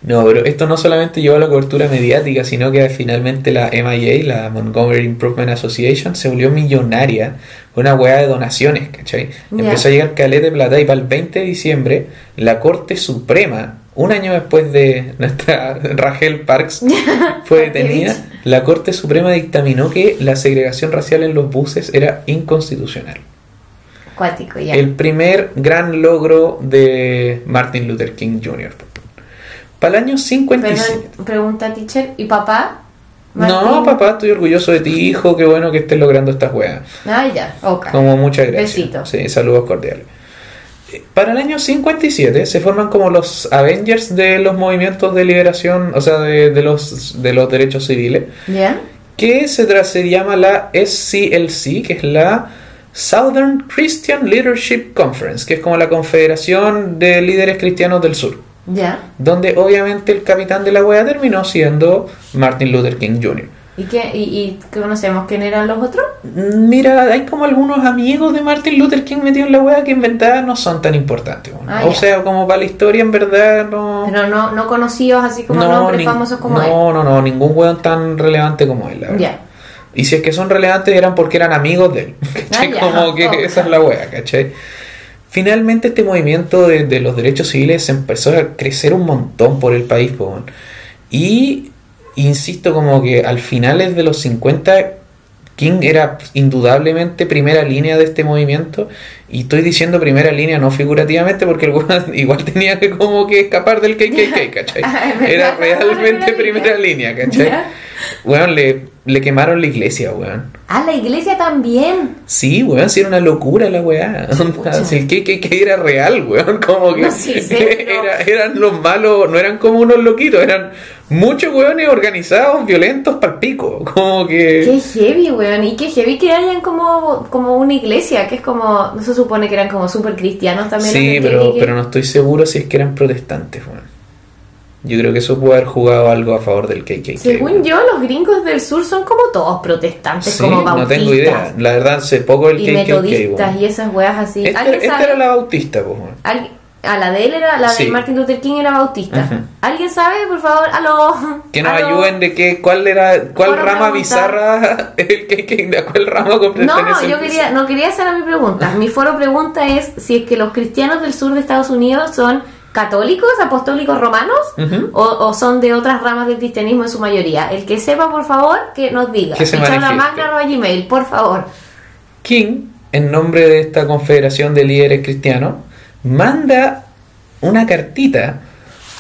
No, pero esto no solamente llevó a la cobertura mediática, sino que finalmente la MIA, la Montgomery Improvement Association, se volvió millonaria con una hueá de donaciones, ¿cachai? Empezó a llegar caleta de plata y para el 20 de diciembre, la Corte Suprema, un año después de nuestra *laughs* Rachel Parks *laughs* fue detenida, la Corte Suprema dictaminó que la segregación racial en los buses era inconstitucional. Acuático, ya. El primer gran logro de Martin Luther King Jr. Para el año 57. Perdón, pregunta teacher, ¿y papá? No, papá, estoy orgulloso de ti, hijo. Qué bueno que estés logrando estas weas. Ah, ya, ok. Como muchas gracias. Besito. Sí, saludos cordiales. Para el año 57 se forman como los Avengers de los movimientos de liberación, o sea, de, de los, de los derechos civiles, ¿Ya? que se, se llama la SCLC, que es la Southern Christian Leadership Conference, que es como la Confederación de Líderes Cristianos del Sur. ¿Ya? donde obviamente el capitán de la wea terminó siendo Martin Luther King Jr. ¿Y, qué, y, y conocemos quién eran los otros? Mira, hay como algunos amigos de Martin Luther King metidos en la wea que en verdad no son tan importantes. Ah, o ya. sea, como para la historia en verdad no... Pero no, no conocidos así como nombres nin- famosos como no, no, no, ningún weón tan relevante como él. la él. verdad. Ya. Y si es que son relevantes eran porque eran amigos de él. ¿cachai? *laughs* Ah, ya. Como que Ok. esa es la wea, ¿cachai? Finalmente este movimiento de, los derechos civiles empezó a crecer un montón por el país. Y insisto como que al finales de los 50 King era indudablemente primera línea de este movimiento y estoy diciendo primera línea no figurativamente porque el weón *laughs* igual tenía que como que escapar del KKK, ¿cachai? *laughs* Ah, Era *laughs* realmente primera línea, ¿cachai? Weón, le, le quemaron la iglesia, weón. Ah, la iglesia también. Sí, weón, sí era una locura la weá. Si el KKK era real, weón, como que No, sí, sí, no. era- eran los malos, no eran como unos loquitos, eran muchos weones organizados, violentos pal pico. *laughs* Como que... Qué heavy, weón. Y qué heavy que hayan como, como una iglesia, que es como. No se supone que eran como súper cristianos también. Sí, pero, KKK. pero no estoy seguro si es que eran protestantes, weón. Yo creo que eso puede haber jugado algo a favor del KKK. Según yo, los gringos del sur son como todos protestantes, Sí, como no bautistas. tengo idea. La verdad, sé poco del Y KKK, metodistas weón. y esas weas así. Esta, ¿Alguien esta era la bautista, pues, A la de él era, la Sí. de Martin Luther King era bautista. ¿Alguien sabe, por favor? Aló. Que nos Aló. ayuden de qué, cuál era, cuál rama bizarra *laughs* el que, que- de cuál rama No, yo quería, no quería hacer a mi pregunta. Mi foro pregunta es si es que los cristianos del sur de Estados Unidos son católicos, apostólicos romanos o, o son de otras ramas del cristianismo en su mayoría. El que sepa, por favor, que nos diga. Que se arroba gmail, por favor. King, en nombre de esta confederación de líderes cristianos, manda una cartita,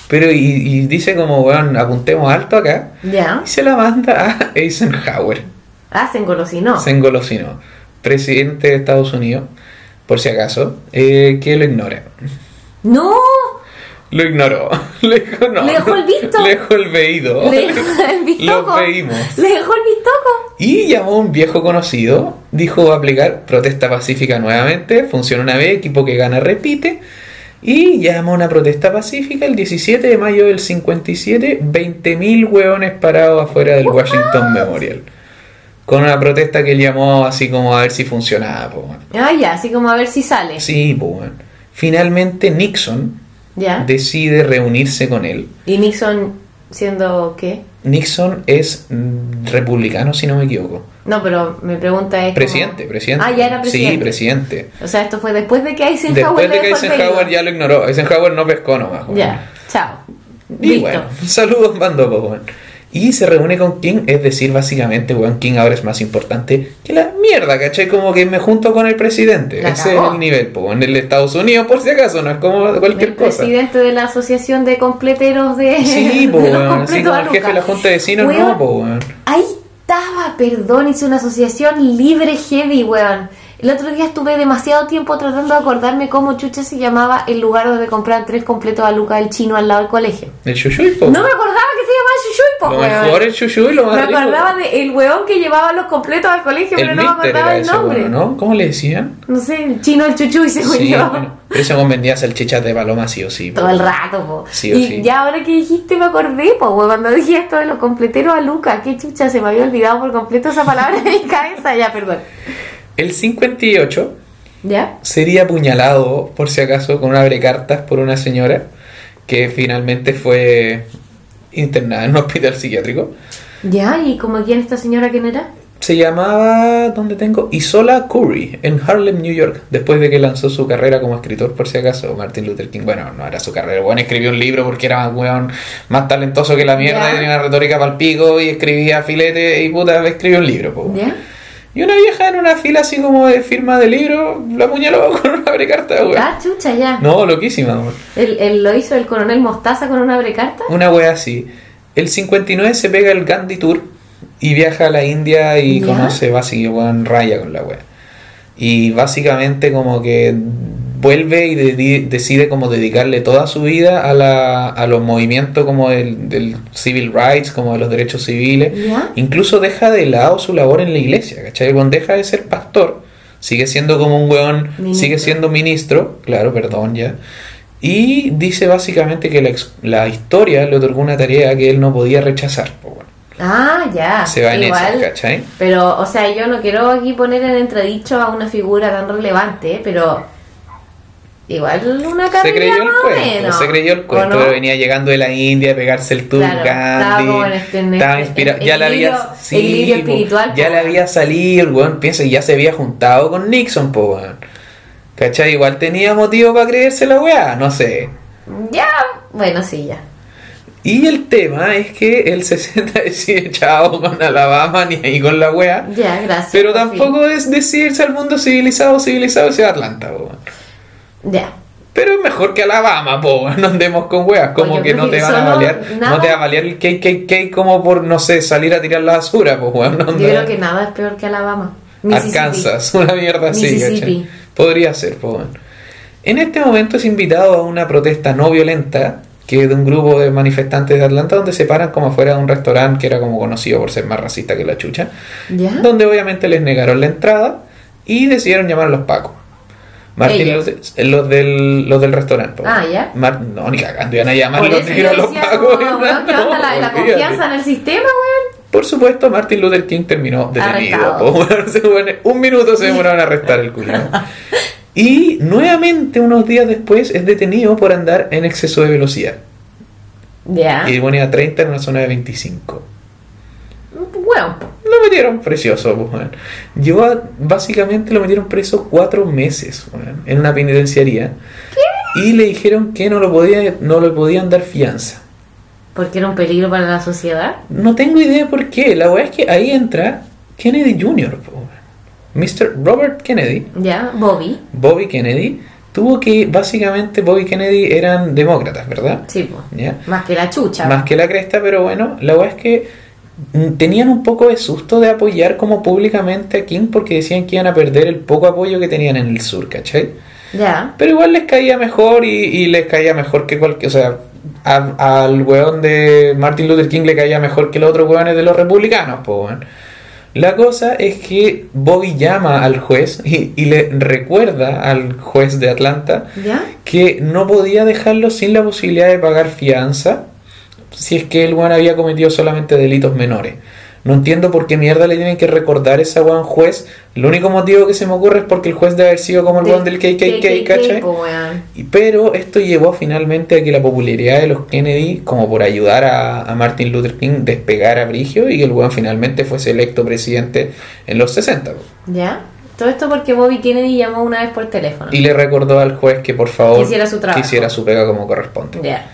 pero y, y dice como, weón, apuntemos alto acá, Ya. y se la manda a Eisenhower, Hacen golosino. se engolosinó, presidente de Estados Unidos, por si acaso, eh, que lo ignore. ¡No! Lo ignoró. *laughs* Le dijo, no, Le dejó el visto. Le dejó el veído. Le dejó el vistoco. Los veímos. Le dejó el vistoco. Y llamó a un viejo conocido, dijo va a aplicar protesta pacífica nuevamente, funciona una vez, equipo que gana repite, y llamó a una protesta pacífica el 17 de mayo del 57, 20.000 hueones parados afuera del Washington Memorial. Con una protesta que él llamó así como a ver si funcionaba. po, weón. Ah, ya, así como a ver si sale. Sí, po, weón. Finalmente Nixon Ya. decide reunirse con él. ¿Y Nixon siendo qué? Nixon es republicano, si no me equivoco. No, pero mi pregunta es. como- Presidente, presidente. Ah, ya era presidente. Sí, presidente. O sea, esto fue después de que Eisenhower Después de que Eisenhower ya lo ignoró. Eisenhower no pescó nomás. weón. Ya, chao. Y Listo. bueno, *laughs* saludos mando, weón. Y se reúne con King, es decir, básicamente, weón, King ahora es más importante que la mierda, ¿cachai? Como que me junto con el presidente. La Ese es el nivel, po, en el Estados Unidos, por si acaso, no es como cualquier el cosa. presidente de la asociación de completeros de. Sí, *laughs* po, de los weón, así completos como el jefe de la junta de vecinos, Weón, no, po, weón. Ahí estaba, perdón, hice una asociación libre heavy, weón. El otro día estuve demasiado tiempo tratando de acordarme cómo chucha se llamaba el lugar donde compraban tres completos a Luca el chino al lado del colegio. El chuchuy, po. No me acordaba que se llamaba Lo mejor el chuchuy, lo más Me rico. acordaba de el weón que llevaba los completos al colegio, El pero no me mister acordaba era el ese, nombre. ¿Cómo le decían? No sé, el chino el chuchuy, según Sí, yo. bueno, pero ese weón vendía salchichas de paloma sí o sí. po. Todo el rato, po. Sí o y sí. ya ahora que dijiste me acordé, po, weón, cuando dije esto de los completeros a Luca, qué chucha, se me había olvidado por completo esa palabra de mi cabeza, ya, perdón. El 58 ¿Ya? sería apuñalado, por si acaso, con un abrecartas por una señora que finalmente fue internada en un *laughs* hospital psiquiátrico. ¿Ya? ¿Y como quién esta señora quién era? Se llamaba, ¿dónde tengo? Isola Curry, en Harlem, New York, después de que lanzó su carrera como escritor, por si acaso, Martin Luther King. Bueno, no era su carrera, bueno, escribió un libro porque era más, weón, más talentoso que la mierda, Ya. y tenía una retórica pal pico y escribía filete y puta, escribió un libro, po. ¿Ya? Y una vieja en una fila así como de firma de libro, la apuñaló *laughs* con una abrecarta, weón. Ah, chucha, ya. No, loquísima, weón. ¿El, el- lo hizo el coronel Mostaza con una brecarta? Una wea así. El 59 se pega el Gandhi Tour y viaja a la India y ¿Ya? conoce básicamente weón, raya con la wea. Y básicamente como que vuelve y decide como dedicarle toda su vida a, la, a los movimientos como del, del civil rights, como de los derechos civiles. ¿Ya? Incluso deja de lado su labor en la iglesia, ¿cachai? El deja de ser pastor, sigue siendo como un weón, Ministro. sigue siendo ministro, claro, perdón ya. Y dice básicamente que la, historia le otorgó una tarea que él no podía rechazar. bueno, Ah, ya. se va en Igual, esa, ¿cachai? Pero, o sea, yo no quiero aquí poner en entredicho a una figura tan relevante, pero igual una Se carrera creyó el más o cuento, menos. se creyó el ¿O cuento, no? venía llegando de la India a pegarse el tour Claro, Gandhi, este- en estaba este- inspirado, ya le había, sí, espiritual, ya le había salido, el weón piensa ya se había juntado con Nixon, po, weón. ¿Cachai? Igual tenía motivo para creerse la weá, no sé. Ya, bueno, sí, ya. Y el tema es que el *laughs* 60 decide chao con Alabama ni ahí con la wea. Ya, gracias. Pero tampoco es decidirse al mundo civilizado, civilizado sea Atlanta, po. Ya. Pero es mejor que Alabama, po, *laughs* no andemos con weas, como que no te van a balear, nada- no te va a balear el KKK como por, no sé, salir a tirar la basura, po, weón, no Yo creo que nada es peor que Alabama. Arkansas, *laughs* una mierda así. ¿cachai? Podría ser, po, weón. En este momento es invitado a una protesta no violenta que es de un grupo de manifestantes de Atlanta donde se paran como afuera de un restaurante que era como conocido por ser más racista que la chucha, ¿Ya? donde obviamente les negaron la entrada y decidieron llamar a los pacos. Martín Ellos. Luther- eh, los del, los del restaurante. po. Ah, ¿ya? Mar- no, ni cagando, iban a llamar los negros a los pacos. como, weón, ¿qué No, onda la, la confianza en el sistema, weón? Por supuesto, Martin Luther King terminó detenido. Po, *laughs* un minuto se demoraron a arrestar el culo. Y nuevamente, unos días después, es detenido por andar en exceso de velocidad. Ya. Y ponía 30 en una zona de 25. Lo metieron precioso, pues, weón. Llevó a- básicamente lo metieron preso cuatro meses weón, en una penitenciaría. Y le dijeron que no lo podía, no le podían dar fianza. porque era un peligro para la sociedad. No tengo idea por qué. La weá es que ahí entra Kennedy Jr. weón. Mr. Robert Kennedy, Ya, Bobby. Bobby Kennedy, tuvo que básicamente Bobby Kennedy eran demócratas, ¿verdad? Sí, pues. ¿Ya? Más que la chucha. Más que la cresta, pero bueno, la weá es que tenían un poco de susto de apoyar como públicamente a King porque decían que iban a perder el poco apoyo que tenían en el sur, ¿cachai? Ya. Pero igual les caía mejor y, y les caía mejor que cualquier. O sea, a- al weón de Martin Luther King le caía mejor que los otros weones de los republicanos, po, weón. La cosa es que Bobby llama al juez y, y le recuerda al juez de Atlanta ¿Ya? que no podía dejarlo sin la posibilidad de pagar fianza si es que el weón había cometido solamente delitos menores. No entiendo por qué mierda le tienen que recordar esa weón juez. El único motivo que se me ocurre es porque el juez debe haber sido como el weón del KKK, ¿cachai? weón. Y- Pero esto llevó finalmente a que la popularidad de los Kennedy, como por ayudar a, a Martin Luther King, despegara a Brigio y que el weón finalmente fuese electo presidente en los 60. po. ¿Ya? Todo esto porque Bobby Kennedy llamó una vez por teléfono. Y le recordó al juez que por favor Hiciera su trabajo. hiciera su pega como corresponde. Ya.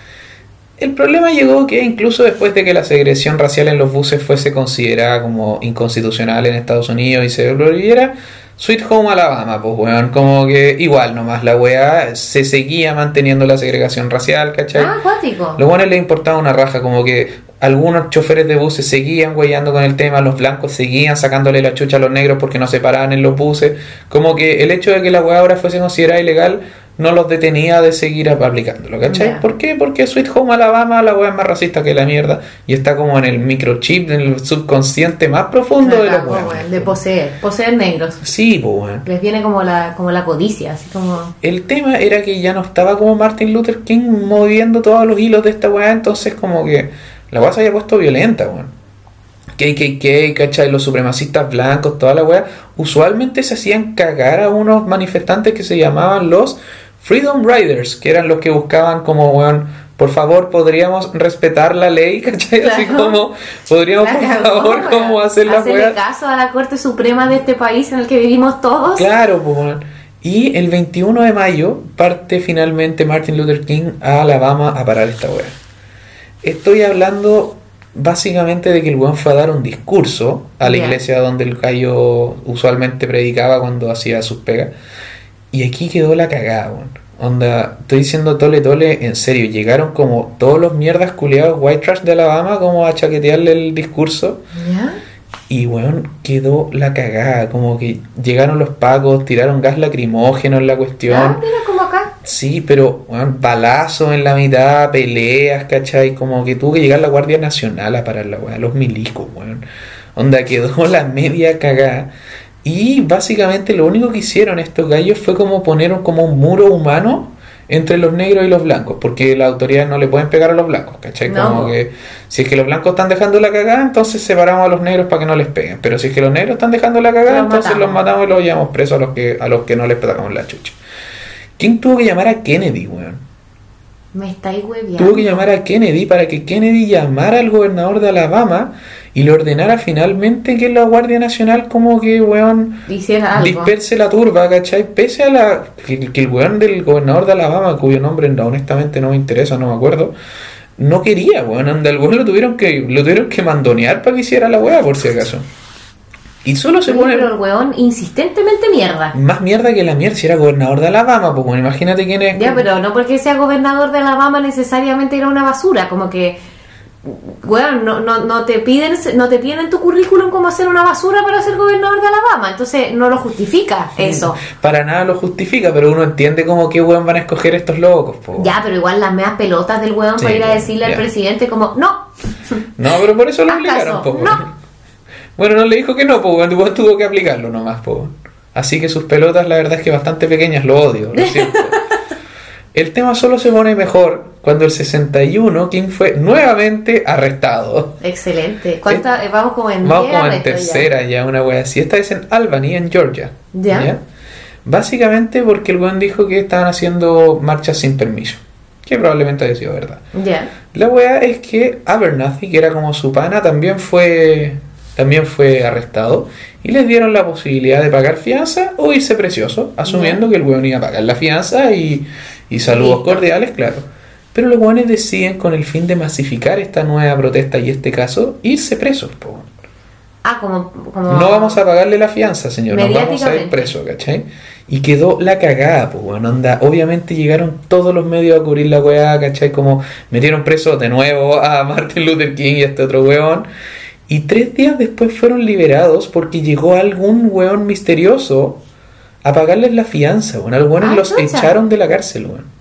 El problema llegó que incluso después de que la segregación racial en los buses fuese considerada como inconstitucional en Estados Unidos y se prohibiera, Sweet Home Alabama, pues weón, como que igual nomás la weá se seguía manteniendo la segregación racial, ¿cachai? Ah, acuático. Los buenos les importaba una raja, como que algunos choferes de buses seguían huellando con el tema, los blancos seguían sacándole la chucha a los negros porque no se paraban en los buses. Como que el hecho de que la weá ahora fuese considerada ilegal no los detenía de seguir aplicándolo, ¿cachai? ¿Por qué? Porque Sweet Home Alabama la weá es más racista que la mierda y está como en el microchip, en el subconsciente más profundo de Cagó, weones. weón, De poseer. Poseer negros. Sí, pues weón. Les viene como la, como la codicia, así como... El tema era que ya no estaba como Martin Luther King moviendo todos los hilos de esta weá, entonces como que la weá se había puesto violenta, weón. KKK, ¿cachai? Los supremacistas blancos, toda la weá, usualmente se hacían cagar a unos manifestantes que se llamaban los Freedom Riders, que eran los que buscaban como, weón, por favor, podríamos respetar la ley, *laughs* ¿cachai? Así Claro. como, podríamos, La por cagó, favor, *laughs* weón. como hacer la Hacerle caso a la Corte Suprema de este país en el que vivimos todos. Claro, pues. weón. Y el 21 de mayo parte finalmente Martin Luther King a Alabama a parar esta weá. Estoy hablando básicamente de que el weón fue a dar un discurso a la iglesia donde el gallo usualmente predicaba cuando hacía sus pegas. Y aquí quedó la cagada, weón. Onda, estoy diciendo tole tole, en serio, llegaron como todos los mierdas culiados white trash de Alabama como a chaquetearle el discurso. ¿Ya? Y weón, quedó la cagada. Como que llegaron los pacos, tiraron gas lacrimógeno en la Ah, cuestión. mira como acá. Sí, pero weón, balazo en la mitad, peleas, ¿cachai? Como que tuvo que llegar la Guardia Nacional a parar la weá, los milicos, weón. Onda quedó la media cagada. Y básicamente lo único que hicieron estos gallos fue como poner un- como un muro humano entre los negros y los blancos, porque las autoridades no le pueden pegar a los blancos, ¿cachai? No. Como que si es que los blancos están dejando la cagada, entonces separamos a los negros para que no les peguen, pero si es que los negros están dejando la cagada, Los entonces matamos. los matamos y los llevamos presos a los que a los que no les pegamos la chucha. ¿Quién tuvo que llamar a Kennedy, weón? Me estáis hueviando. Tuvo que llamar a Kennedy para que Kennedy llamara al gobernador de Alabama y le ordenara finalmente que la Guardia Nacional como que, weón, Hiciera algo. disperse la turba, ¿cachai? Pese a la que, que el weón del gobernador de Alabama, cuyo nombre no, honestamente no me interesa, no me acuerdo, no quería, weón, anda, el weón lo tuvieron que lo tuvieron que mandonear para que hiciera la weá, por si acaso. Y solo se pone pero el weón insistentemente mierda. más mierda que la mierda si era gobernador de Alabama, pues bueno, imagínate quién es. Ya, pero no porque sea gobernador de Alabama necesariamente era una basura, como que weón, no, no, no te piden no te piden en tu currículum como hacer una basura para ser gobernador de Alabama, entonces no lo justifica eso. Para nada lo justifica, pero uno entiende como qué weón van a escoger estos locos, po. Ya, pero igual las meas pelotas del weón Sí, para ir a ya, decirle al presidente como, no, *laughs* No, pero por eso lo ¿Acaso? obligaron, po. No. *laughs* Bueno, no le dijo que no, weón, weón tuvo que aplicarlo nomás, po. Así que sus pelotas, la verdad es que bastante pequeñas, lo odio, lo siento. *laughs* El tema solo se pone mejor cuando el 61 King fue nuevamente arrestado. excelente. ¿Cuánta, eh, vamos como en Vamos 10 como en ya. tercera ya, una wea así. Esta es en Albany, en Georgia. Ya. Básicamente porque el weón dijo que estaban haciendo marchas sin permiso. Que probablemente haya sido verdad. Ya. La wea es que Abernathy, que era como su pana, también fue, también fue arrestado. Y les dieron la posibilidad de pagar fianza o irse precioso, asumiendo que el weón iba a pagar la fianza y, y saludos Listo. cordiales, claro. Pero los weones deciden, con el fin de masificar esta nueva protesta y este caso, irse presos. po. Ah, como, como No vamos a pagarle la fianza, señor. Nos vamos a ir Mediáticamente. preso, ¿cachai? Y quedó la cagada, pues, bueno, onda. Obviamente llegaron todos los medios a cubrir la weá, ¿cachai? Como metieron preso de nuevo a *laughs* Martin Luther King y a este otro weón. Y tres días después fueron liberados porque llegó algún weón misterioso a pagarles la fianza, weón. A los buenos Ah, los echaron de la cárcel, weón.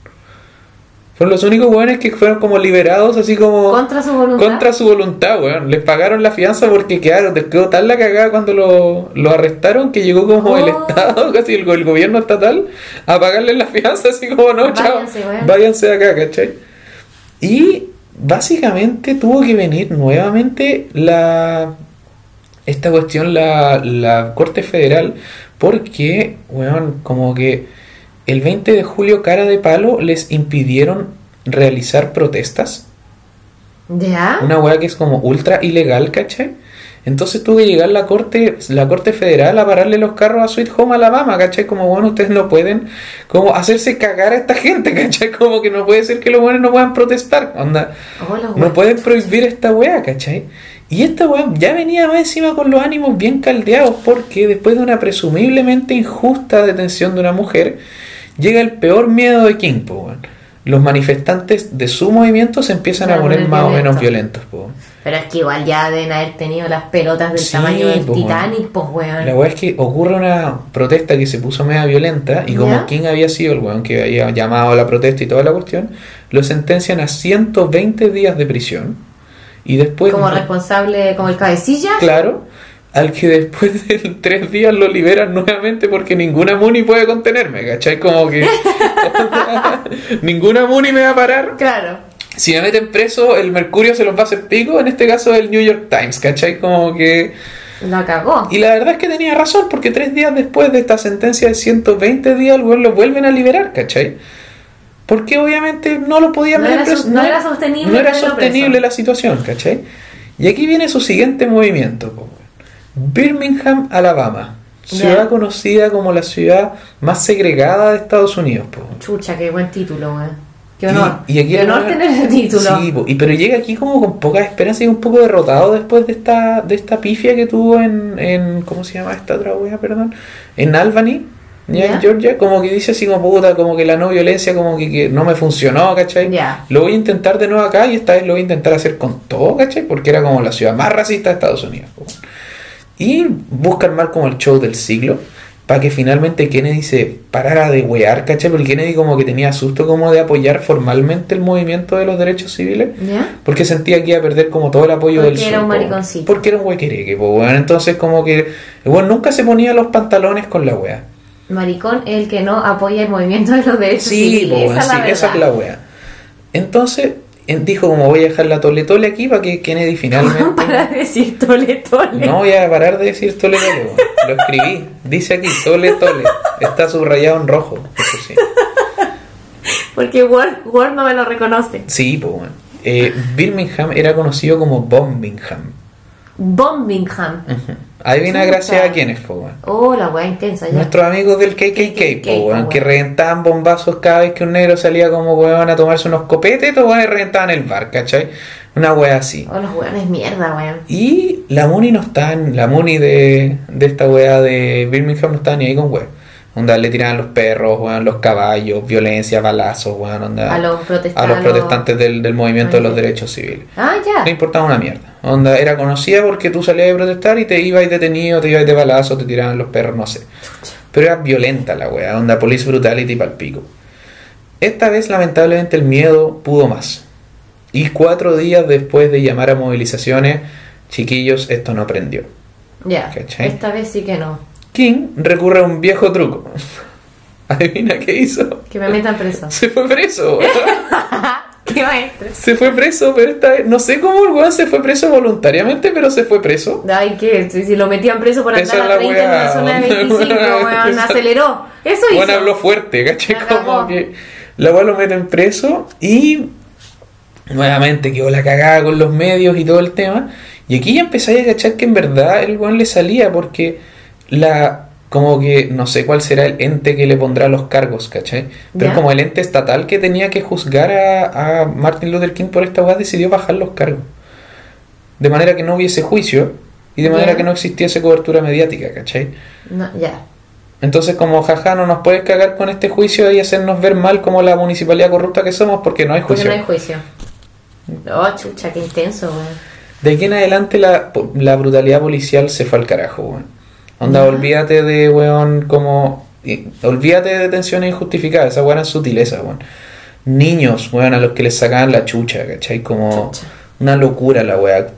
Fueron los únicos buenos que fueron como liberados, así como Contra su voluntad. contra su voluntad, weón. Les pagaron la fianza porque quedaron, les quedó tal la cagada cuando lo, lo arrestaron que llegó como el Oh. Estado, *laughs* casi el, el gobierno estatal, a pagarles la fianza, así como no, chao, Váyanse, weón. váyanse acá, ¿cachai? Y básicamente tuvo que venir nuevamente la esta cuestión la, la Corte Federal porque, weón, como que el 20 de julio cara de palo les impidieron realizar protestas ¿Ya? una weá que es como ultra ilegal, ¿cachai? Entonces tuvo que llegar la corte, la corte federal a pararle los carros a Sweet Home Alabama, ¿cachai? Como bueno, ustedes no pueden como hacerse cagar a esta gente, *laughs* ¿cachai? Como que no puede ser que los buenos no puedan protestar, onda. Oh, No pueden prohibir esta weá, ¿cachai? Y esta weá ya venía más encima con los ánimos bien caldeados porque después de una presumiblemente injusta detención de una mujer, llega el peor miedo de King, po, weón. Los manifestantes de su movimiento se empiezan a poner más o menos violentos. po. Pero es que igual ya deben haber tenido las pelotas del Sí, tamaño del Titanic, pues weón. La weá es que ocurre una protesta que se puso media violenta y como ¿Ya? King había sido el weón que había llamado a la protesta y toda la cuestión, lo sentencian a 120 días de prisión y después... como responsable, como el cabecilla. Claro, al que después de *laughs* tres días lo liberan nuevamente porque ninguna Muni puede contenerme, ¿cachai? Como que *laughs* *laughs* ninguna Muni me va a parar. Claro. Si me meten preso, el Mercurio se los va a hacer pico, en este caso el New York Times, ¿cachai? Como que... Lo cagó. Y la verdad es que tenía razón, porque tres días después de esta sentencia de 120 días, el lo vuelven a liberar, ¿cachai? Porque obviamente no lo podían No meter era preso, no era sostenible no era tenerlo sostenible preso. la situación, ¿cachai? Y aquí viene su siguiente movimiento. Birmingham, Alabama. Ciudad conocida como la ciudad más segregada de Estados Unidos, po. Chucha, qué buen título, weón. Qué Y- honor. Y, aquí qué el honor tener ese título. Sí, po, y, pero llega aquí como con poca esperanza y un poco derrotado después de esta, de esta pifia que tuvo en, en ¿cómo se llama esta otra wea, perdón? En Albany, ya en. Georgia, como que dice así como puta, como que la no violencia como que, que no me funcionó, ¿cachai? Ya. Lo voy a intentar de nuevo acá y esta vez lo voy a intentar hacer con todo, ¿cachai? Porque era como la ciudad más racista de Estados Unidos. po. Y busca armar como el show del siglo. Para que finalmente Kennedy se parara de wear, ¿cachai? Porque Kennedy como que tenía susto como de apoyar formalmente el movimiento de los derechos civiles. ¿Ya? Porque sentía que iba a perder como todo el apoyo Porque del era sur, un po, mariconcito. Porque era un huequereque, po, weón. Entonces como que weón nunca se ponía los pantalones con la wea. Maricón es el que no apoya el movimiento de los derechos Sí, civiles. po, esa sí, esa es la wea. Entonces en- dijo como voy a dejar la tole tole aquí para que Kennedy *laughs* finalmente... Para decir tole tole. No voy a parar de decir tole tole. Lo escribí. Dice aquí, tole tole. Está subrayado en rojo. Eso sí. Porque Word, Word no me lo reconoce. Sí, pues bueno. Eh, Birmingham era conocido como Bombingham. Bombingham. Viene Chuta. gracias a quienes, pues bueno. Oh, la weá intensa ya. Nuestros amigos del KKK, KKK, po, weón, po, que weón. reventaban bombazos cada vez que un negro salía como weón a tomarse unos copetes, estos weones reventaban el bar, ¿cachai? Una wea así. Oh, los weones mierda, weón. Y la Muni no está la Muni de, de esta wea de Birmingham no está ni ahí con wea. Onda, le tiraban los perros, weón, los caballos, violencia, balazos, weón, onda, A los protesta- a los protestantes del, del movimiento de los derechos civiles. Ah, No ya. importaba una mierda. Onda, era conocida porque tú salías a protestar y te ibas detenido, te ibas de balazo, te tiraban los perros, no sé. Pero era violenta la wea, onda police brutality pal pico. Esta vez, lamentablemente, el miedo pudo más. Y cuatro días después de llamar a movilizaciones, chiquillos, esto no prendió. Ya. ¿Cachai? Esta vez sí que no. King recurre a un viejo truco. *laughs* Adivina qué hizo. Que me metan preso. Se fue preso. *laughs* weón. ¿Qué maestro? se fue preso, pero esta vez, no sé cómo el weón se fue preso voluntariamente, pero se fue preso. Ay, que si lo metían preso por andar a es la 30 en una zona de onda, *laughs* 25, weón, aceleró. Eso hizo. Juan habló fuerte, ¿cachai? La Como que la weá lo meten preso y nuevamente quedó la cagada con los medios y todo el tema. Y aquí ya empezáis a cachar que en verdad el weón le salía porque la. Como que no sé cuál será el ente que le pondrá los cargos, ¿cachai? Pero Ya. como el ente estatal que tenía que juzgar a, a Martin Luther King por esta weá decidió bajar los cargos. De manera que no hubiese juicio y de manera Ya. que no existiese cobertura mediática, ¿cachai? No, ya. Entonces, como jaja, no nos puedes cagar con este juicio y hacernos ver mal como la municipalidad corrupta que somos porque no hay Porque juicio. no hay juicio. Oh, chucha, qué intenso, weón. De aquí en adelante la, la brutalidad policial se fue al carajo, weón. Onda, olvídate de, weón, como Y olvídate de detenciones injustificadas, esa weá es sutileza, weón. Niños, weón, a los que les sacaban la chucha, ¿cachai? Como Chucha. una locura la weá.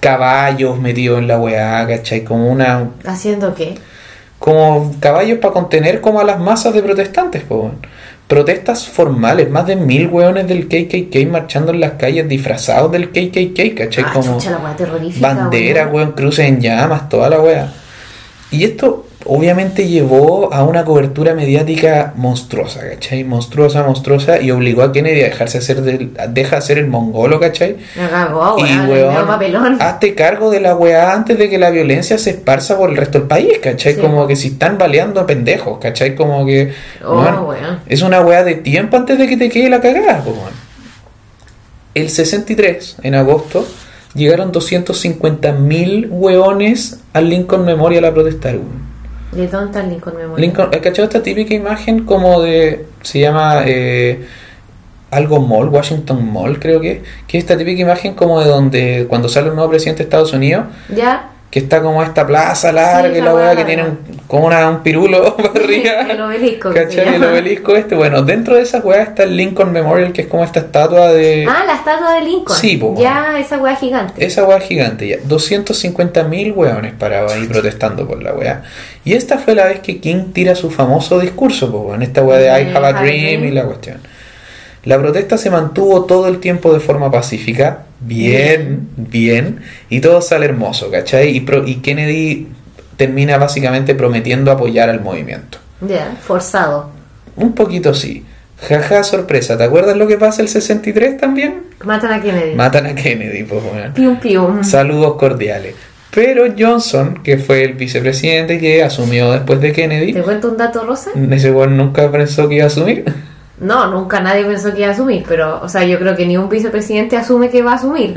Caballos metidos en la weá, ¿cachai? Como una. ¿Haciendo qué? Como caballos para contener como a las masas de protestantes, po, weón. Protestas formales, más de mil weones del KKK marchando en las calles disfrazados del KKK, ¿cachai? Ah, como chucha, la weá terrorífica. bandera, weón. weón, cruces en llamas, toda la weá. Y esto obviamente llevó a una cobertura mediática monstruosa, ¿cachai? Monstruosa, monstruosa, y obligó a Kennedy a dejarse hacer del, a- deja hacer el mongolo, ¿cachai? Me cagó, y weón. weón, el papelón. hazte cargo de la weá antes de que la violencia se esparza por el resto del país, ¿cachai? Sí. Como que si están baleando a pendejos, ¿cachai? Como que... Oh, weón, weón. es una weá de tiempo antes de que te quede la cagada, weón. El 63, en agosto, llegaron 250.000 weones al Lincoln Memorial a protestar. ¿De dónde está el Lincoln Memorial? Lincoln, ¿has cachado esta típica imagen como de. se llama. eh, algo Mall, Washington Mall, creo que. Que es esta típica imagen como de donde. cuando sale un nuevo presidente de Estados Unidos, ¿Ya? Que está como esta plaza larga Sí, la weá que tiene un- como una, un pirulo *laughs* para *laughs* arriba. El obelisco. ¿Cachai? El obelisco este. Bueno, dentro de esa weá está el Lincoln Memorial, que es como esta estatua de. Ah, la estatua de Lincoln. Sí, po, Ya, esa weá gigante. Esa weá gigante ya. 250.000 weones parados ahí protestando por la weá. Y esta fue la vez que King tira su famoso discurso, pues, en esta weá de I have a dream y la cuestión. La protesta se mantuvo todo el tiempo de forma pacífica, bien, bien, y todo sale hermoso, ¿cachai? Y, pro- y Kennedy termina básicamente prometiendo apoyar al movimiento. Ya, forzado. Un poquito sí. Jaja, sorpresa, ¿te acuerdas lo que pasa el 63 también? Matan a Kennedy. Matan a Kennedy, pues, weón. pium, pium. Saludos cordiales. Pero Johnson, que fue el vicepresidente que asumió después de ¿Te Kennedy, cuento un dato rosa? ese nunca pensó que iba a asumir. No, nunca nadie pensó que iba a asumir, pero, o sea, yo creo que ni un vicepresidente asume que va a asumir.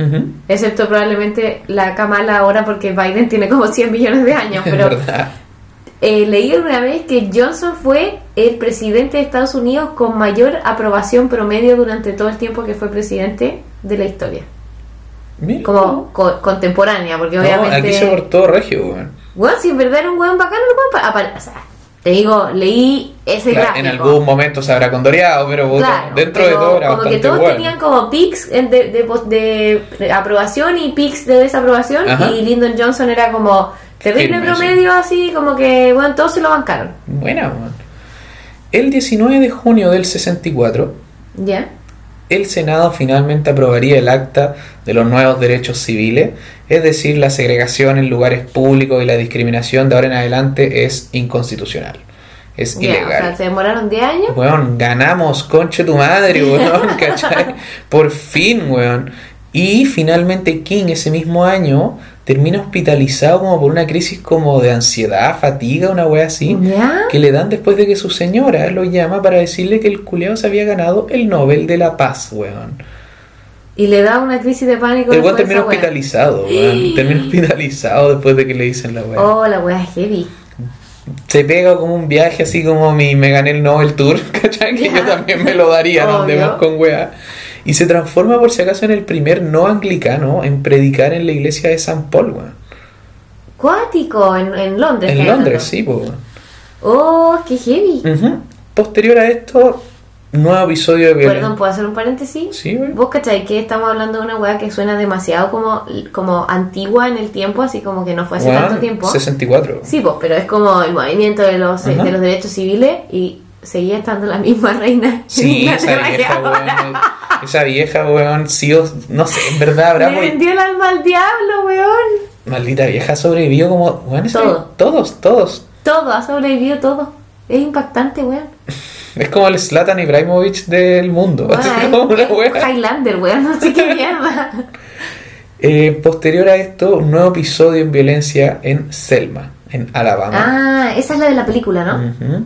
Excepto probablemente la Kamala ahora porque Biden tiene como *laughs* 100 millones de años, pero eh, leí una vez que Johnson fue el presidente de Estados Unidos con mayor aprobación promedio durante todo el tiempo que fue presidente de la historia. Mira. Como co- contemporánea, porque No, obviamente... aquí se cortó regio, weón. Bueno, si en verdad era un weón bacano, el weón te digo, leí ese Claro, gráfico. en algún momento se habrá condoreado, pero Claro, dentro pero de todo era como que todos bueno. tenían como pics de, de, de- de aprobación y pics de desaprobación Ajá. y Lyndon Johnson era como terrible Firme, promedio así como que bueno todos se lo bancaron Buena, weón. El 19 de junio del 64, ya el Senado finalmente aprobaría el acta de los nuevos derechos civiles, es decir, la segregación en lugares públicos y la discriminación de ahora en adelante es inconstitucional, es ya o ilegal. sea se demoraron 10 años Weón, ganamos, conche tu madre, *laughs* weón, ¿cachai? Por fin, weón. Y finalmente King ese mismo año termina hospitalizado como por una crisis como de ansiedad, fatiga, una wea así, ya que le dan después de que su señora lo llama para decirle que el culeado se había ganado el Nobel de la Paz, weón. y le da una crisis de pánico El weón termina hospitalizado, weón. *gasps* Termina hospitalizado después de que le dicen la wea. oh la wea es heavy Se pega como un viaje así como mi me gané el Nobel Tour, *laughs* ¿cachai? Que yo también me lo daría, no Obvio. andemos con wea. Y se transforma por si acaso en el primer no anglicano en predicar en la iglesia de San Paul, weón. cuático en, en Londres En ¿estás Londres, sí, weón. oh qué heavy Ujú. Posterior a esto, nuevo episodio de violencia. perdón puedo hacer un paréntesis Sí, weón. Vos cachai que estamos hablando de una weá que suena demasiado como, como antigua en el tiempo, así como que no fue hace tanto tiempo. 64. Sí, pues, pero es como el movimiento de los, Ajá. de los derechos civiles y seguía estando la misma reina. Sí, esa vieja, weón. Esa vieja, weón, sí no sé, en verdad, habrá Le vendió el alma al diablo, weón. Maldita vieja sobrevivió como. Weón, Todo. Todos, todos. Todo, ha sobrevivido todo. Es impactante, weón. *laughs* Es como el Zlatan Ibrahimovic del mundo. Así es- como una wea. Highlander, weón, no sé qué *laughs* mierda. Eh, posterior a esto, un nuevo episodio en violencia en Selma, en Alabama. Ah, esa es la de la película, ¿no? Ujú.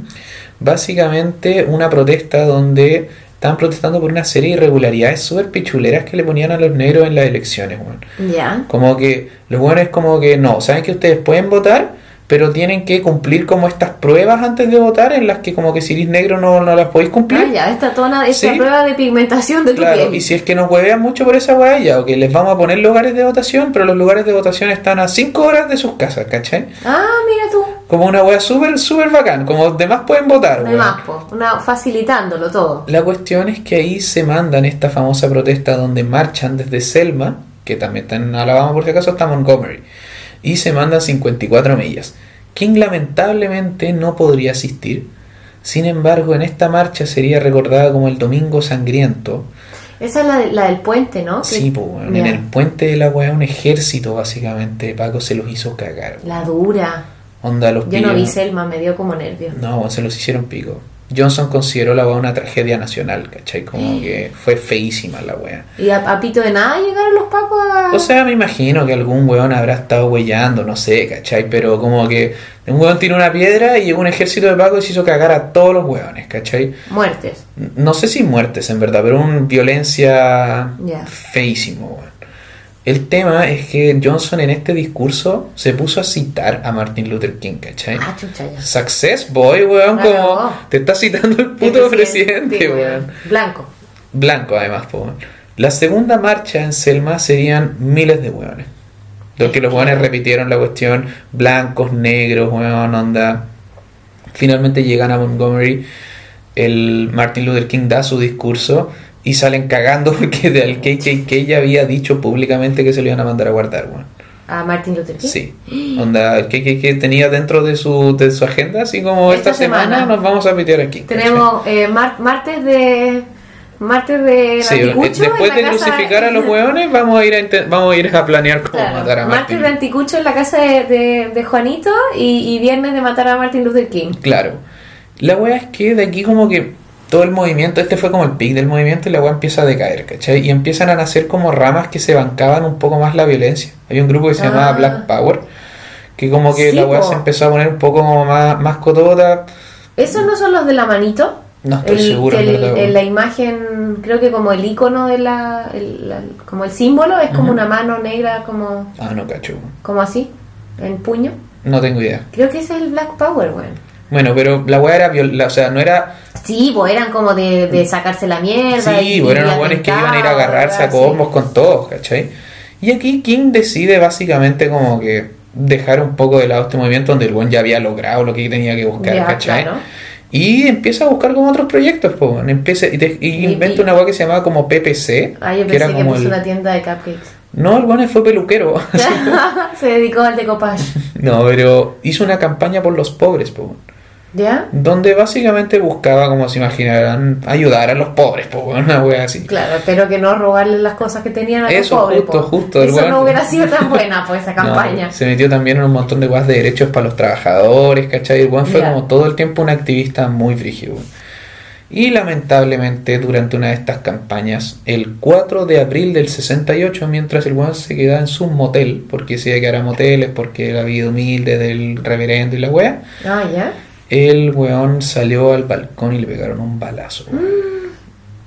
Básicamente una protesta donde estaban protestando por una serie de irregularidades súper pichuleras que le ponían a los negros en las elecciones. weón. Ya. Como que los buenos es como que no, saben que ustedes pueden votar, pero tienen que cumplir como estas pruebas antes de votar en las que como que si eres negro no, no las podéis cumplir. Ah, ya, esta tona, esta Sí. prueba de pigmentación de tu Claro, piel. y si es que nos huevean mucho por esa weá, ya, ok, les vamos a poner lugares de votación, pero los lugares de votación están a 5 horas de sus casas, ¿cachai? Ah, mira tú. Como una wea súper, súper bacán. Como demás pueden votar, No hay weón. más, po. Una, facilitándolo todo. La cuestión es que ahí se mandan esta famosa protesta donde marchan desde Selma, que también está en Alabama por si acaso, hasta Montgomery, y se mandan 54 millas. King lamentablemente no podría asistir. Sin embargo, en esta marcha sería recordada como el Domingo Sangriento. Esa es la, de- la del puente, ¿no? Sí, pues, en el puente de la weá un ejército básicamente Paco se los hizo cagar. La dura. Onda los Yo no vi Selma, me dio como nervios. No, se los hicieron pico. Johnson consideró la weá una tragedia nacional, ¿cachai? Como que fue feísima la weá. Y a, a pito de nada llegaron los pacos a... O sea, me imagino que algún weón habrá estado huellando, no sé, ¿cachai? Pero como que un weón tiró una piedra y llegó un ejército de Paco y se hizo cagar a todos los weones, ¿cachai? Muertes. No sé si muertes en verdad, pero un violencia Ya. feísimo, weón. El tema es que Johnson en este discurso se puso a citar a Martin Luther King, ¿cachai? Ah, chucha ya. Success boy, weón, La como te está citando el puto presidente, weón. Blanco. Blanco, además, po, weón. La segunda marcha en Selma serían miles de hueones. Los que los hueones repitieron la cuestión, blancos, negros, hueón, onda. Finalmente llegan a Montgomery, el Martin Luther King da su discurso y salen cagando *laughs* porque el KKK ya había dicho públicamente que se lo iban a mandar a guardar, weón. A Martin Luther King. Sí. Onda, el KKK tenía dentro de su, de su agenda, así como esta, Esta semana, semana. nos vamos a pitear aquí. Tenemos eh, mar- martes de... Martes de Sí, anticucho en después la de casa crucificar a los hueones, vamos a ir a, inte- vamos a, ir a planear cómo Claro, matar a martes Martin. de anticucho en la casa de, de- de Juanito y, y viernes de matar a Martin Luther King. Claro. La wea es que de aquí como que todo el movimiento, este fue como el pic del movimiento y la wea empieza a decaer, ¿cachai? Y empiezan a nacer como ramas que se bancaban un poco más la violencia. Había un grupo que se Ah. llamaba Black Power, que como que Sí, la po. se empezó a poner un poco como más, más cotota. ¿Esos no son los de la manito? No estoy El- seguro, el- verdad, la imagen, creo que como el icono de la, como el símbolo es como una mano negra como, Ah, no cacho. como así, en puño. No tengo idea. Creo que ese es el Black Power, güey. Bueno, pero la wea era viol- la- o sea, no era Sí, pues eran como de, de sacarse la mierda. Sí, y- bueno, y eran buenos que iban a ir a agarrarse a atentados, combos con todos, ¿cachai? Y aquí King decide básicamente como que dejar un poco de lado este movimiento donde el buen ya había logrado lo que tenía que buscar, Ya, ¿cachai? claro. Y empieza a buscar como otros proyectos, pues, bueno, empieza y, te- y inventa y- una wea que se llamaba como PPC, Ah, yo que era pensé que como puso el... una tienda de cupcakes. No, el buen fue peluquero. *laughs* Se dedicó al decopage. *laughs* no, pero hizo una campaña por los pobres, pues, bueno, ¿Ya? donde básicamente buscaba, como se imaginarán, ayudar a los pobres, pues, *laughs* bueno, una wea así. Claro, espero que no robarle las cosas que tenían a los Eso, pobres. justo, po. justo, Eso no hubiera sido tan buena, pues, esa *laughs* campaña. No, se metió también en un montón de cosas de derechos para los trabajadores, ¿cachai? El fue Ya. como todo el tiempo un activista muy frígido. Y lamentablemente durante una de estas campañas, el 4 de abril del 68, mientras el buen se quedaba en su motel, porque se iba a quedar a moteles, porque la vida humilde del reverendo y la wea, Ah, ¿ya? El weón salió al balcón y le pegaron un balazo. weón.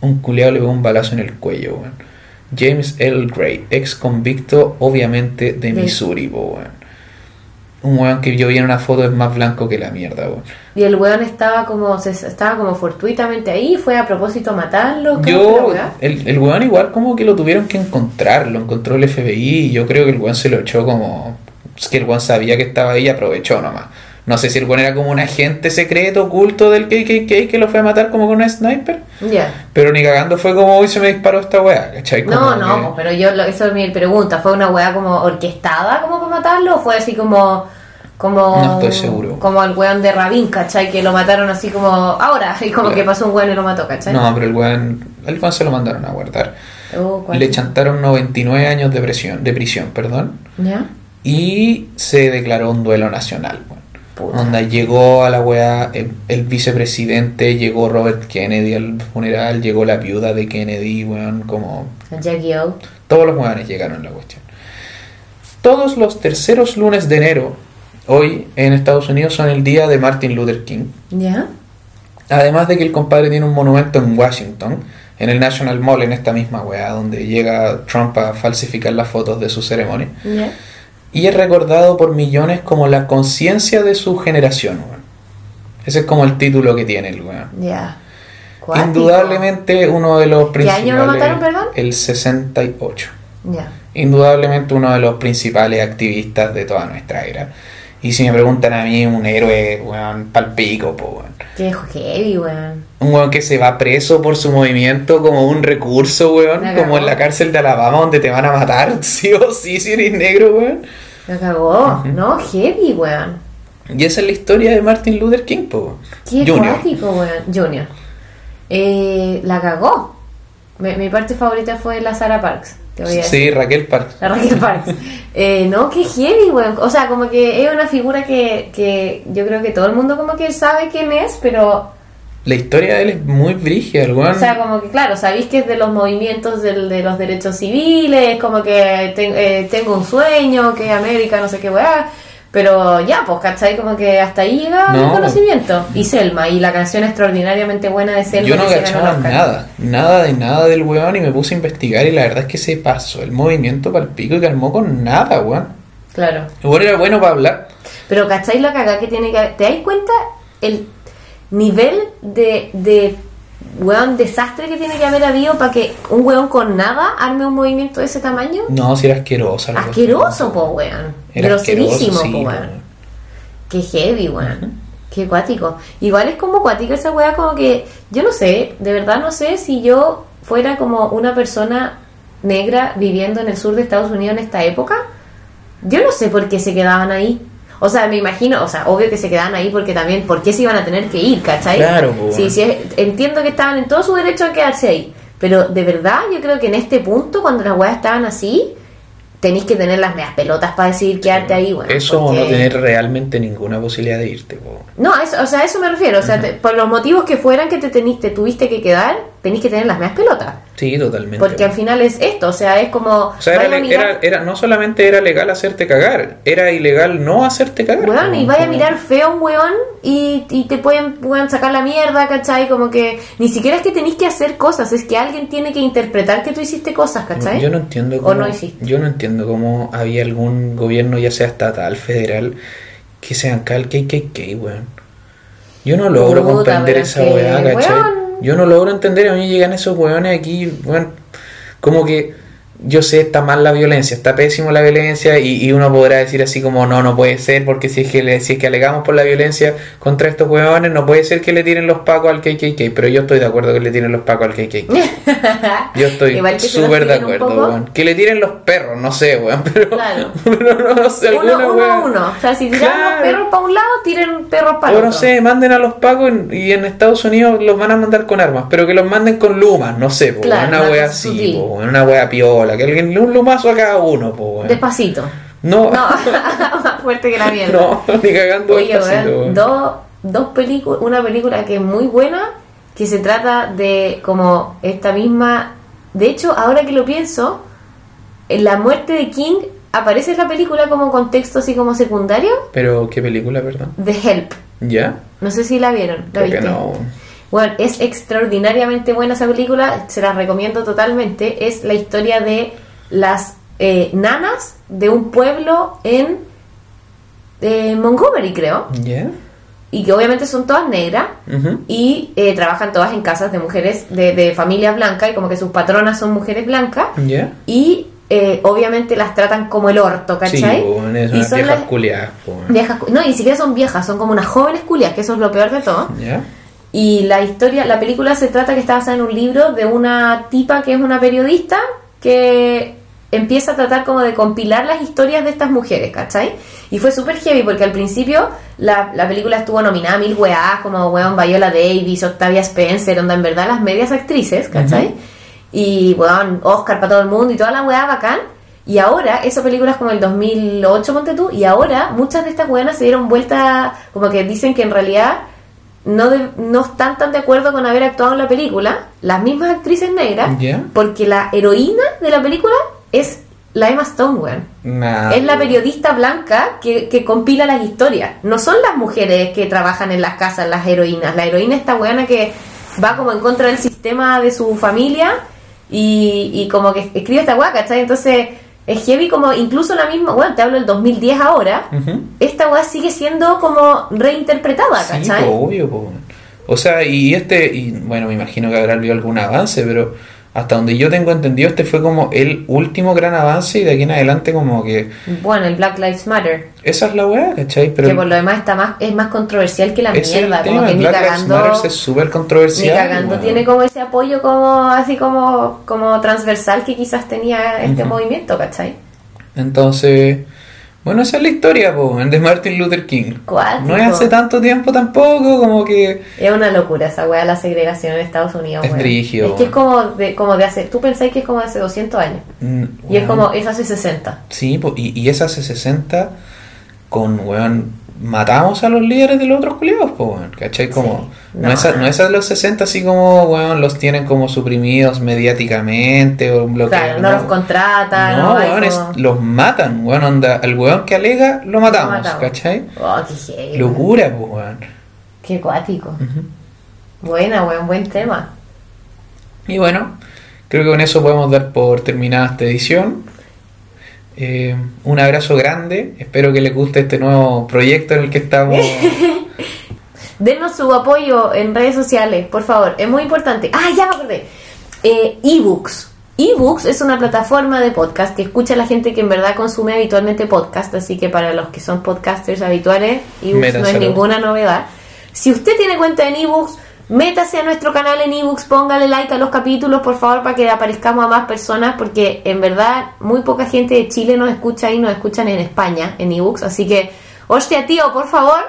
Un culeado le pegó un balazo en el cuello, weón. James L. Gray, ex convicto, obviamente, de Missouri, po, weón. Un weón que yo vi en una foto es más blanco que la mierda, weón. Y el weón estaba como, se, estaba como fortuitamente ahí, fue a propósito a matarlo. ¿cómo fue la Yo, el, el weón igual como que lo tuvieron que encontrar, lo encontró el FBI y yo creo que el weón se lo echó como... Es que el weón sabía que estaba ahí y aprovechó nomás. No sé si el weón era como un agente secreto oculto del KKK que lo fue a matar como con una sniper. Ya. Pero ni cagando fue como hoy se me disparó esta weá, ¿cachai? No, Como no, que- po, pero yo, lo- eso es mi pregunta. ¿Fue una weá como orquestada como para matarlo o fue así como... como No estoy seguro. Como el weón de Rabin, ¿cachai? Que lo mataron así como ahora *laughs* y como Claro. que pasó un weón y lo mató, ¿cachai? No, pero el weón, el weón se lo mandaron a guardar. Oh. Le chantaron 99 años de prisión, de prisión, perdón. ¿Ya? Y se declaró un duelo nacional, weón. Puta. Donde llegó a la weá el, el vicepresidente, llegó Robert Kennedy al funeral, llegó la viuda de Kennedy, weón, como Jackie O. todos los weones llegaron a la cuestión. Todos los terceros lunes de enero, hoy en Estados Unidos, son el día de Martin Luther King. ¿Ya? Además de que el compadre tiene un monumento en Washington, en el National Mall, en esta misma weá, donde llega Trump a falsificar las fotos de su ceremonia. ¿Ya? Y es recordado por millones como la conciencia de su generación, weón. Ese es como el título que tiene el weón. Ya. Indudablemente uno de los ¿Qué principales. año lo mataron, perdón? El 68. Ya. Indudablemente uno de los principales activistas de toda nuestra era. Y si me preguntan a mí, un héroe, weón, palpico, weón. Qué heavy, weón. Un weón que se va preso por su movimiento como un recurso, weón. La Como en la cárcel de Alabama donde te van a matar, *laughs* sí o sí, si eres negro, weón. La cagó. No, heavy, weón. Y esa es la historia de Martin Luther King, po. Qué Junior. cuático, weón. Junior. Eh, la cagó. Mi, mi parte favorita fue la Sarah Parks. Te voy a decir. Sí, Raquel Parks. La Raquel Parks. Eh, no, qué heavy, weón. O sea, como que es una figura que, que yo creo que todo el mundo como que sabe quién es, pero... La historia de él es muy brígida, el weón. O sea, como que claro, sabéis que es de los movimientos del- de los derechos civiles, como que ten- eh, tengo un sueño, que América, no sé qué weá. Pero ya, pues, ¿cachai? Como que hasta ahí llega No. el conocimiento. Y Selma, y la canción extraordinariamente buena de Selma. Yo no cachaba nada, nada de nada del weón y me puse a investigar y la verdad es que se pasó el movimiento para el pico y calmó con nada, weón. Claro. El weón era bueno para hablar. Pero ¿cachai la cagada que tiene que haber? ¿Te das cuenta el nivel de, de weón desastre que tiene que haber habido para que un weón con nada arme un movimiento de ese tamaño? No, si era asqueroso. Asqueroso, po, weón. Era Groserísimo, sí, po, weón. Qué heavy, weón. Qué cuático. Igual es como cuático esa weá, como que yo no sé, de verdad no sé si yo fuera como una persona negra viviendo en el sur de Estados Unidos en esta época. Yo no sé por qué se quedaban ahí. O sea, me imagino, o sea, obvio que se quedaban ahí porque también, ¿por qué se iban a tener que ir, cachai? Claro, po, Sí, sí, entiendo que estaban en todo su derecho a quedarse ahí. Pero de verdad, yo creo que en este punto, cuando las weas estaban así, tenéis que tener las medias pelotas para decidir quedarte ahí, weón. Eso o no tener realmente ninguna posibilidad de irte, po. no, eso, o sea, a eso me refiero. O sea, te- por los motivos que fueran que te, tenís, te tuviste que quedar, tenéis que tener las medias pelotas. Sí, totalmente. Porque al final es esto, o sea, es como... o sea, era, mirar- era, era- no solamente era legal hacerte cagar, era ilegal no hacerte cagar. Weón, y vaya a mirar feo un weón y, y te pueden, pueden sacar la mierda, ¿cachai? Como que ni siquiera es que tenéis que hacer cosas, es que alguien tiene que interpretar que tú hiciste cosas, ¿cachai? Yo no entiendo O cómo, no hiciste. yo no entiendo cómo había algún gobierno, ya sea estatal, federal, que se banca el KKK, weón. Yo no logro Puta, comprender esa weá, ¿cachai? weón. Yo no logro entender, a mí llegan esos weones aquí, weón, como que yo sé, está mal la violencia, está pésimo la violencia y, y uno podrá decir así como no, no puede ser porque si es que le, si es que alegamos por la violencia contra estos huevones, no puede ser que le tiren los pacos al KKK, pero yo estoy de acuerdo que le tiren los pacos al KKK. *laughs* Yo estoy súper de acuerdo, weón. Que le tiren los perros, no sé, weón, *laughs* pero, Claro. *laughs* pero no sé, uno, alguna uno a uno. O sea, si tiran Claro. los perros para un lado, tiren perros para el no otro. sé, manden a los pacos y en Estados Unidos los van a mandar con armas, pero que los manden con lumas, no sé, po, Claro, una wea así, po, una wea piola, que alguien un lumazo a cada uno, weón. Despacito. No, *laughs* No, más *laughs* fuerte que la *laughs* mierda. no, ni cagando Oye, despacito, dos, dos películas, una película que es muy buena, que se trata de como esta misma... De hecho, ahora que lo pienso, en la muerte de King aparece en la película como contexto así como secundario, Pero, ¿qué película, perdón? The Help. ¿Ya? No sé si la vieron. ¿La Creo que no. Bueno, es extraordinariamente buena esa película, se la recomiendo totalmente. Es la historia de las eh, nanas de un pueblo en eh, Montgomery, creo. ¿Ya? Y que obviamente son todas negras y eh, trabajan todas en casas de mujeres de, de familias blancas y como que sus patronas son mujeres blancas. ¿Ya? Y eh, obviamente las tratan como el orto, Sí, ¿cachai? weón, es y son vieja las culiada, po, weón. viejas, no, ni siquiera son viejas, son como unas jóvenes culias, que eso es lo peor de todo. ¿Ya? Y la historia, la película se trata que está basada en un libro de una tipa que es una periodista que empieza a tratar como de compilar las historias de estas mujeres, ¿cachai? Y fue súper heavy porque al principio la, la película estuvo nominada a mil weás, como weón Viola Davis, Octavia Spencer, onda en verdad las medias actrices, ¿cachai? Y weón, Oscar para todo el mundo y toda la weá bacán. Y ahora, esa película es como el 2008, ponte tú, y ahora muchas de estas weonas se dieron vuelta, como que dicen que en realidad no, de- no están tan de acuerdo con haber actuado en la película, las mismas actrices negras, porque la heroína de la película es la Emma Stone, weón. Nah, es la periodista blanca que, que compila las historias. No son las mujeres que trabajan en las casas las heroínas. La heroína es esta weona que va como en contra del sistema de su familia y, y como que escribe esta weá, ¿cachai? Entonces es heavy como incluso la misma, bueno, te hablo del 2010 ahora, Ujú. esta weá sigue siendo como reinterpretada, Sí, ¿cachai? po, obvio, po. O sea, y este, y bueno, me imagino que habrá habido algún avance, pero hasta donde yo tengo entendido, este fue como el último gran avance y de aquí en adelante como que... Bueno, el Black Lives Matter. Esa es la weá, ¿cachai? Pero que por lo demás está más, es más controversial que la mierda. Como que ni Black Lives cagando, Matter es súper ni controversial. cagando weón. tiene como ese apoyo como así como, como transversal que quizás tenía este Ujú. movimiento, ¿cachai? Entonces, bueno, esa es la historia, po, de Martin Luther King. Cuático. No es hace tanto tiempo tampoco, como que... Es una locura esa weá, la segregación en Estados Unidos. Es brígido, Es que es como de, como de hace. Tú pensáis que es como de hace 200 años. mm, Y es como, es hace 60. Sí, po, y, y esa hace 60 con, weón, matamos a los líderes de los otros culiados, po, weón, ¿cachai? Como, Sí. no, No. es a, no es a los 60 así como, weón, los tienen como suprimidos mediáticamente o bloqueados. Claro, no los contratan. No, weón, es- como- los matan, weón, onda, al weón que alega lo matamos, matamos. ¿cachai? Oh, qué. Locura, pues, weón. Qué cuático. Buena, weón, buen tema. Y bueno, creo que con eso podemos dar por terminada esta edición. Eh, un abrazo grande, espero que les guste este nuevo proyecto en el que estamos. *laughs* Denos su apoyo en redes sociales, por favor. Es muy importante. Ah, ya me acordé. Eh, ebooks. Ebooks es una plataforma de podcast que escucha a la gente que en verdad consume habitualmente podcast. Así que para los que son podcasters habituales, ebooks no es ninguna novedad. Si usted tiene cuenta en ebooks, métase a nuestro canal en ebooks, póngale like a los capítulos, por favor, para que aparezcamos a más personas. Porque en verdad muy poca gente de Chile nos escucha y nos escuchan en España en ebooks. Así que, hostia, tío, por favor,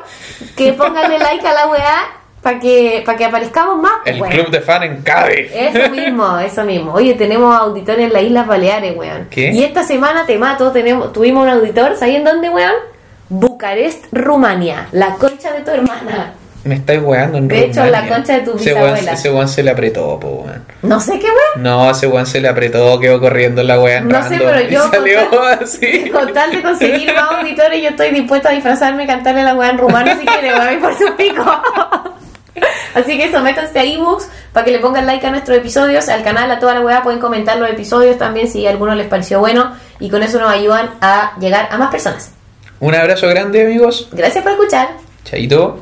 que *laughs* póngale like a la weá para que, para que aparezcamos más. El weón. club de fan en Cádiz. Eso mismo, eso mismo. Oye, tenemos auditores en las Islas Baleares, weón. ¿Qué? Y esta semana te mato, tenemos, tuvimos un auditor, ¿sabes en dónde, weón? Bucarest, Rumania, la concha de tu hermana. Me estáis weando en De hecho, Rumania. la concha de tu bisabuela. Ese weón se le apretó, po, weón. No sé qué, weón. No, ese weón se le apretó, quedó corriendo en la en No sé, pero yo salió con tal- *laughs* así. *laughs* Con tal de conseguir más auditores, yo estoy dispuesta a disfrazarme y cantarle la weá en rumano si quiere, weón, por su pico. *laughs* Así que eso, métanse a ebooks para que le pongan like a nuestros episodios, al canal, a toda la weá, pueden comentar los episodios también si a alguno les pareció bueno y con eso nos ayudan a llegar a más personas. Un abrazo grande, amigos. Gracias por escuchar. Chaito.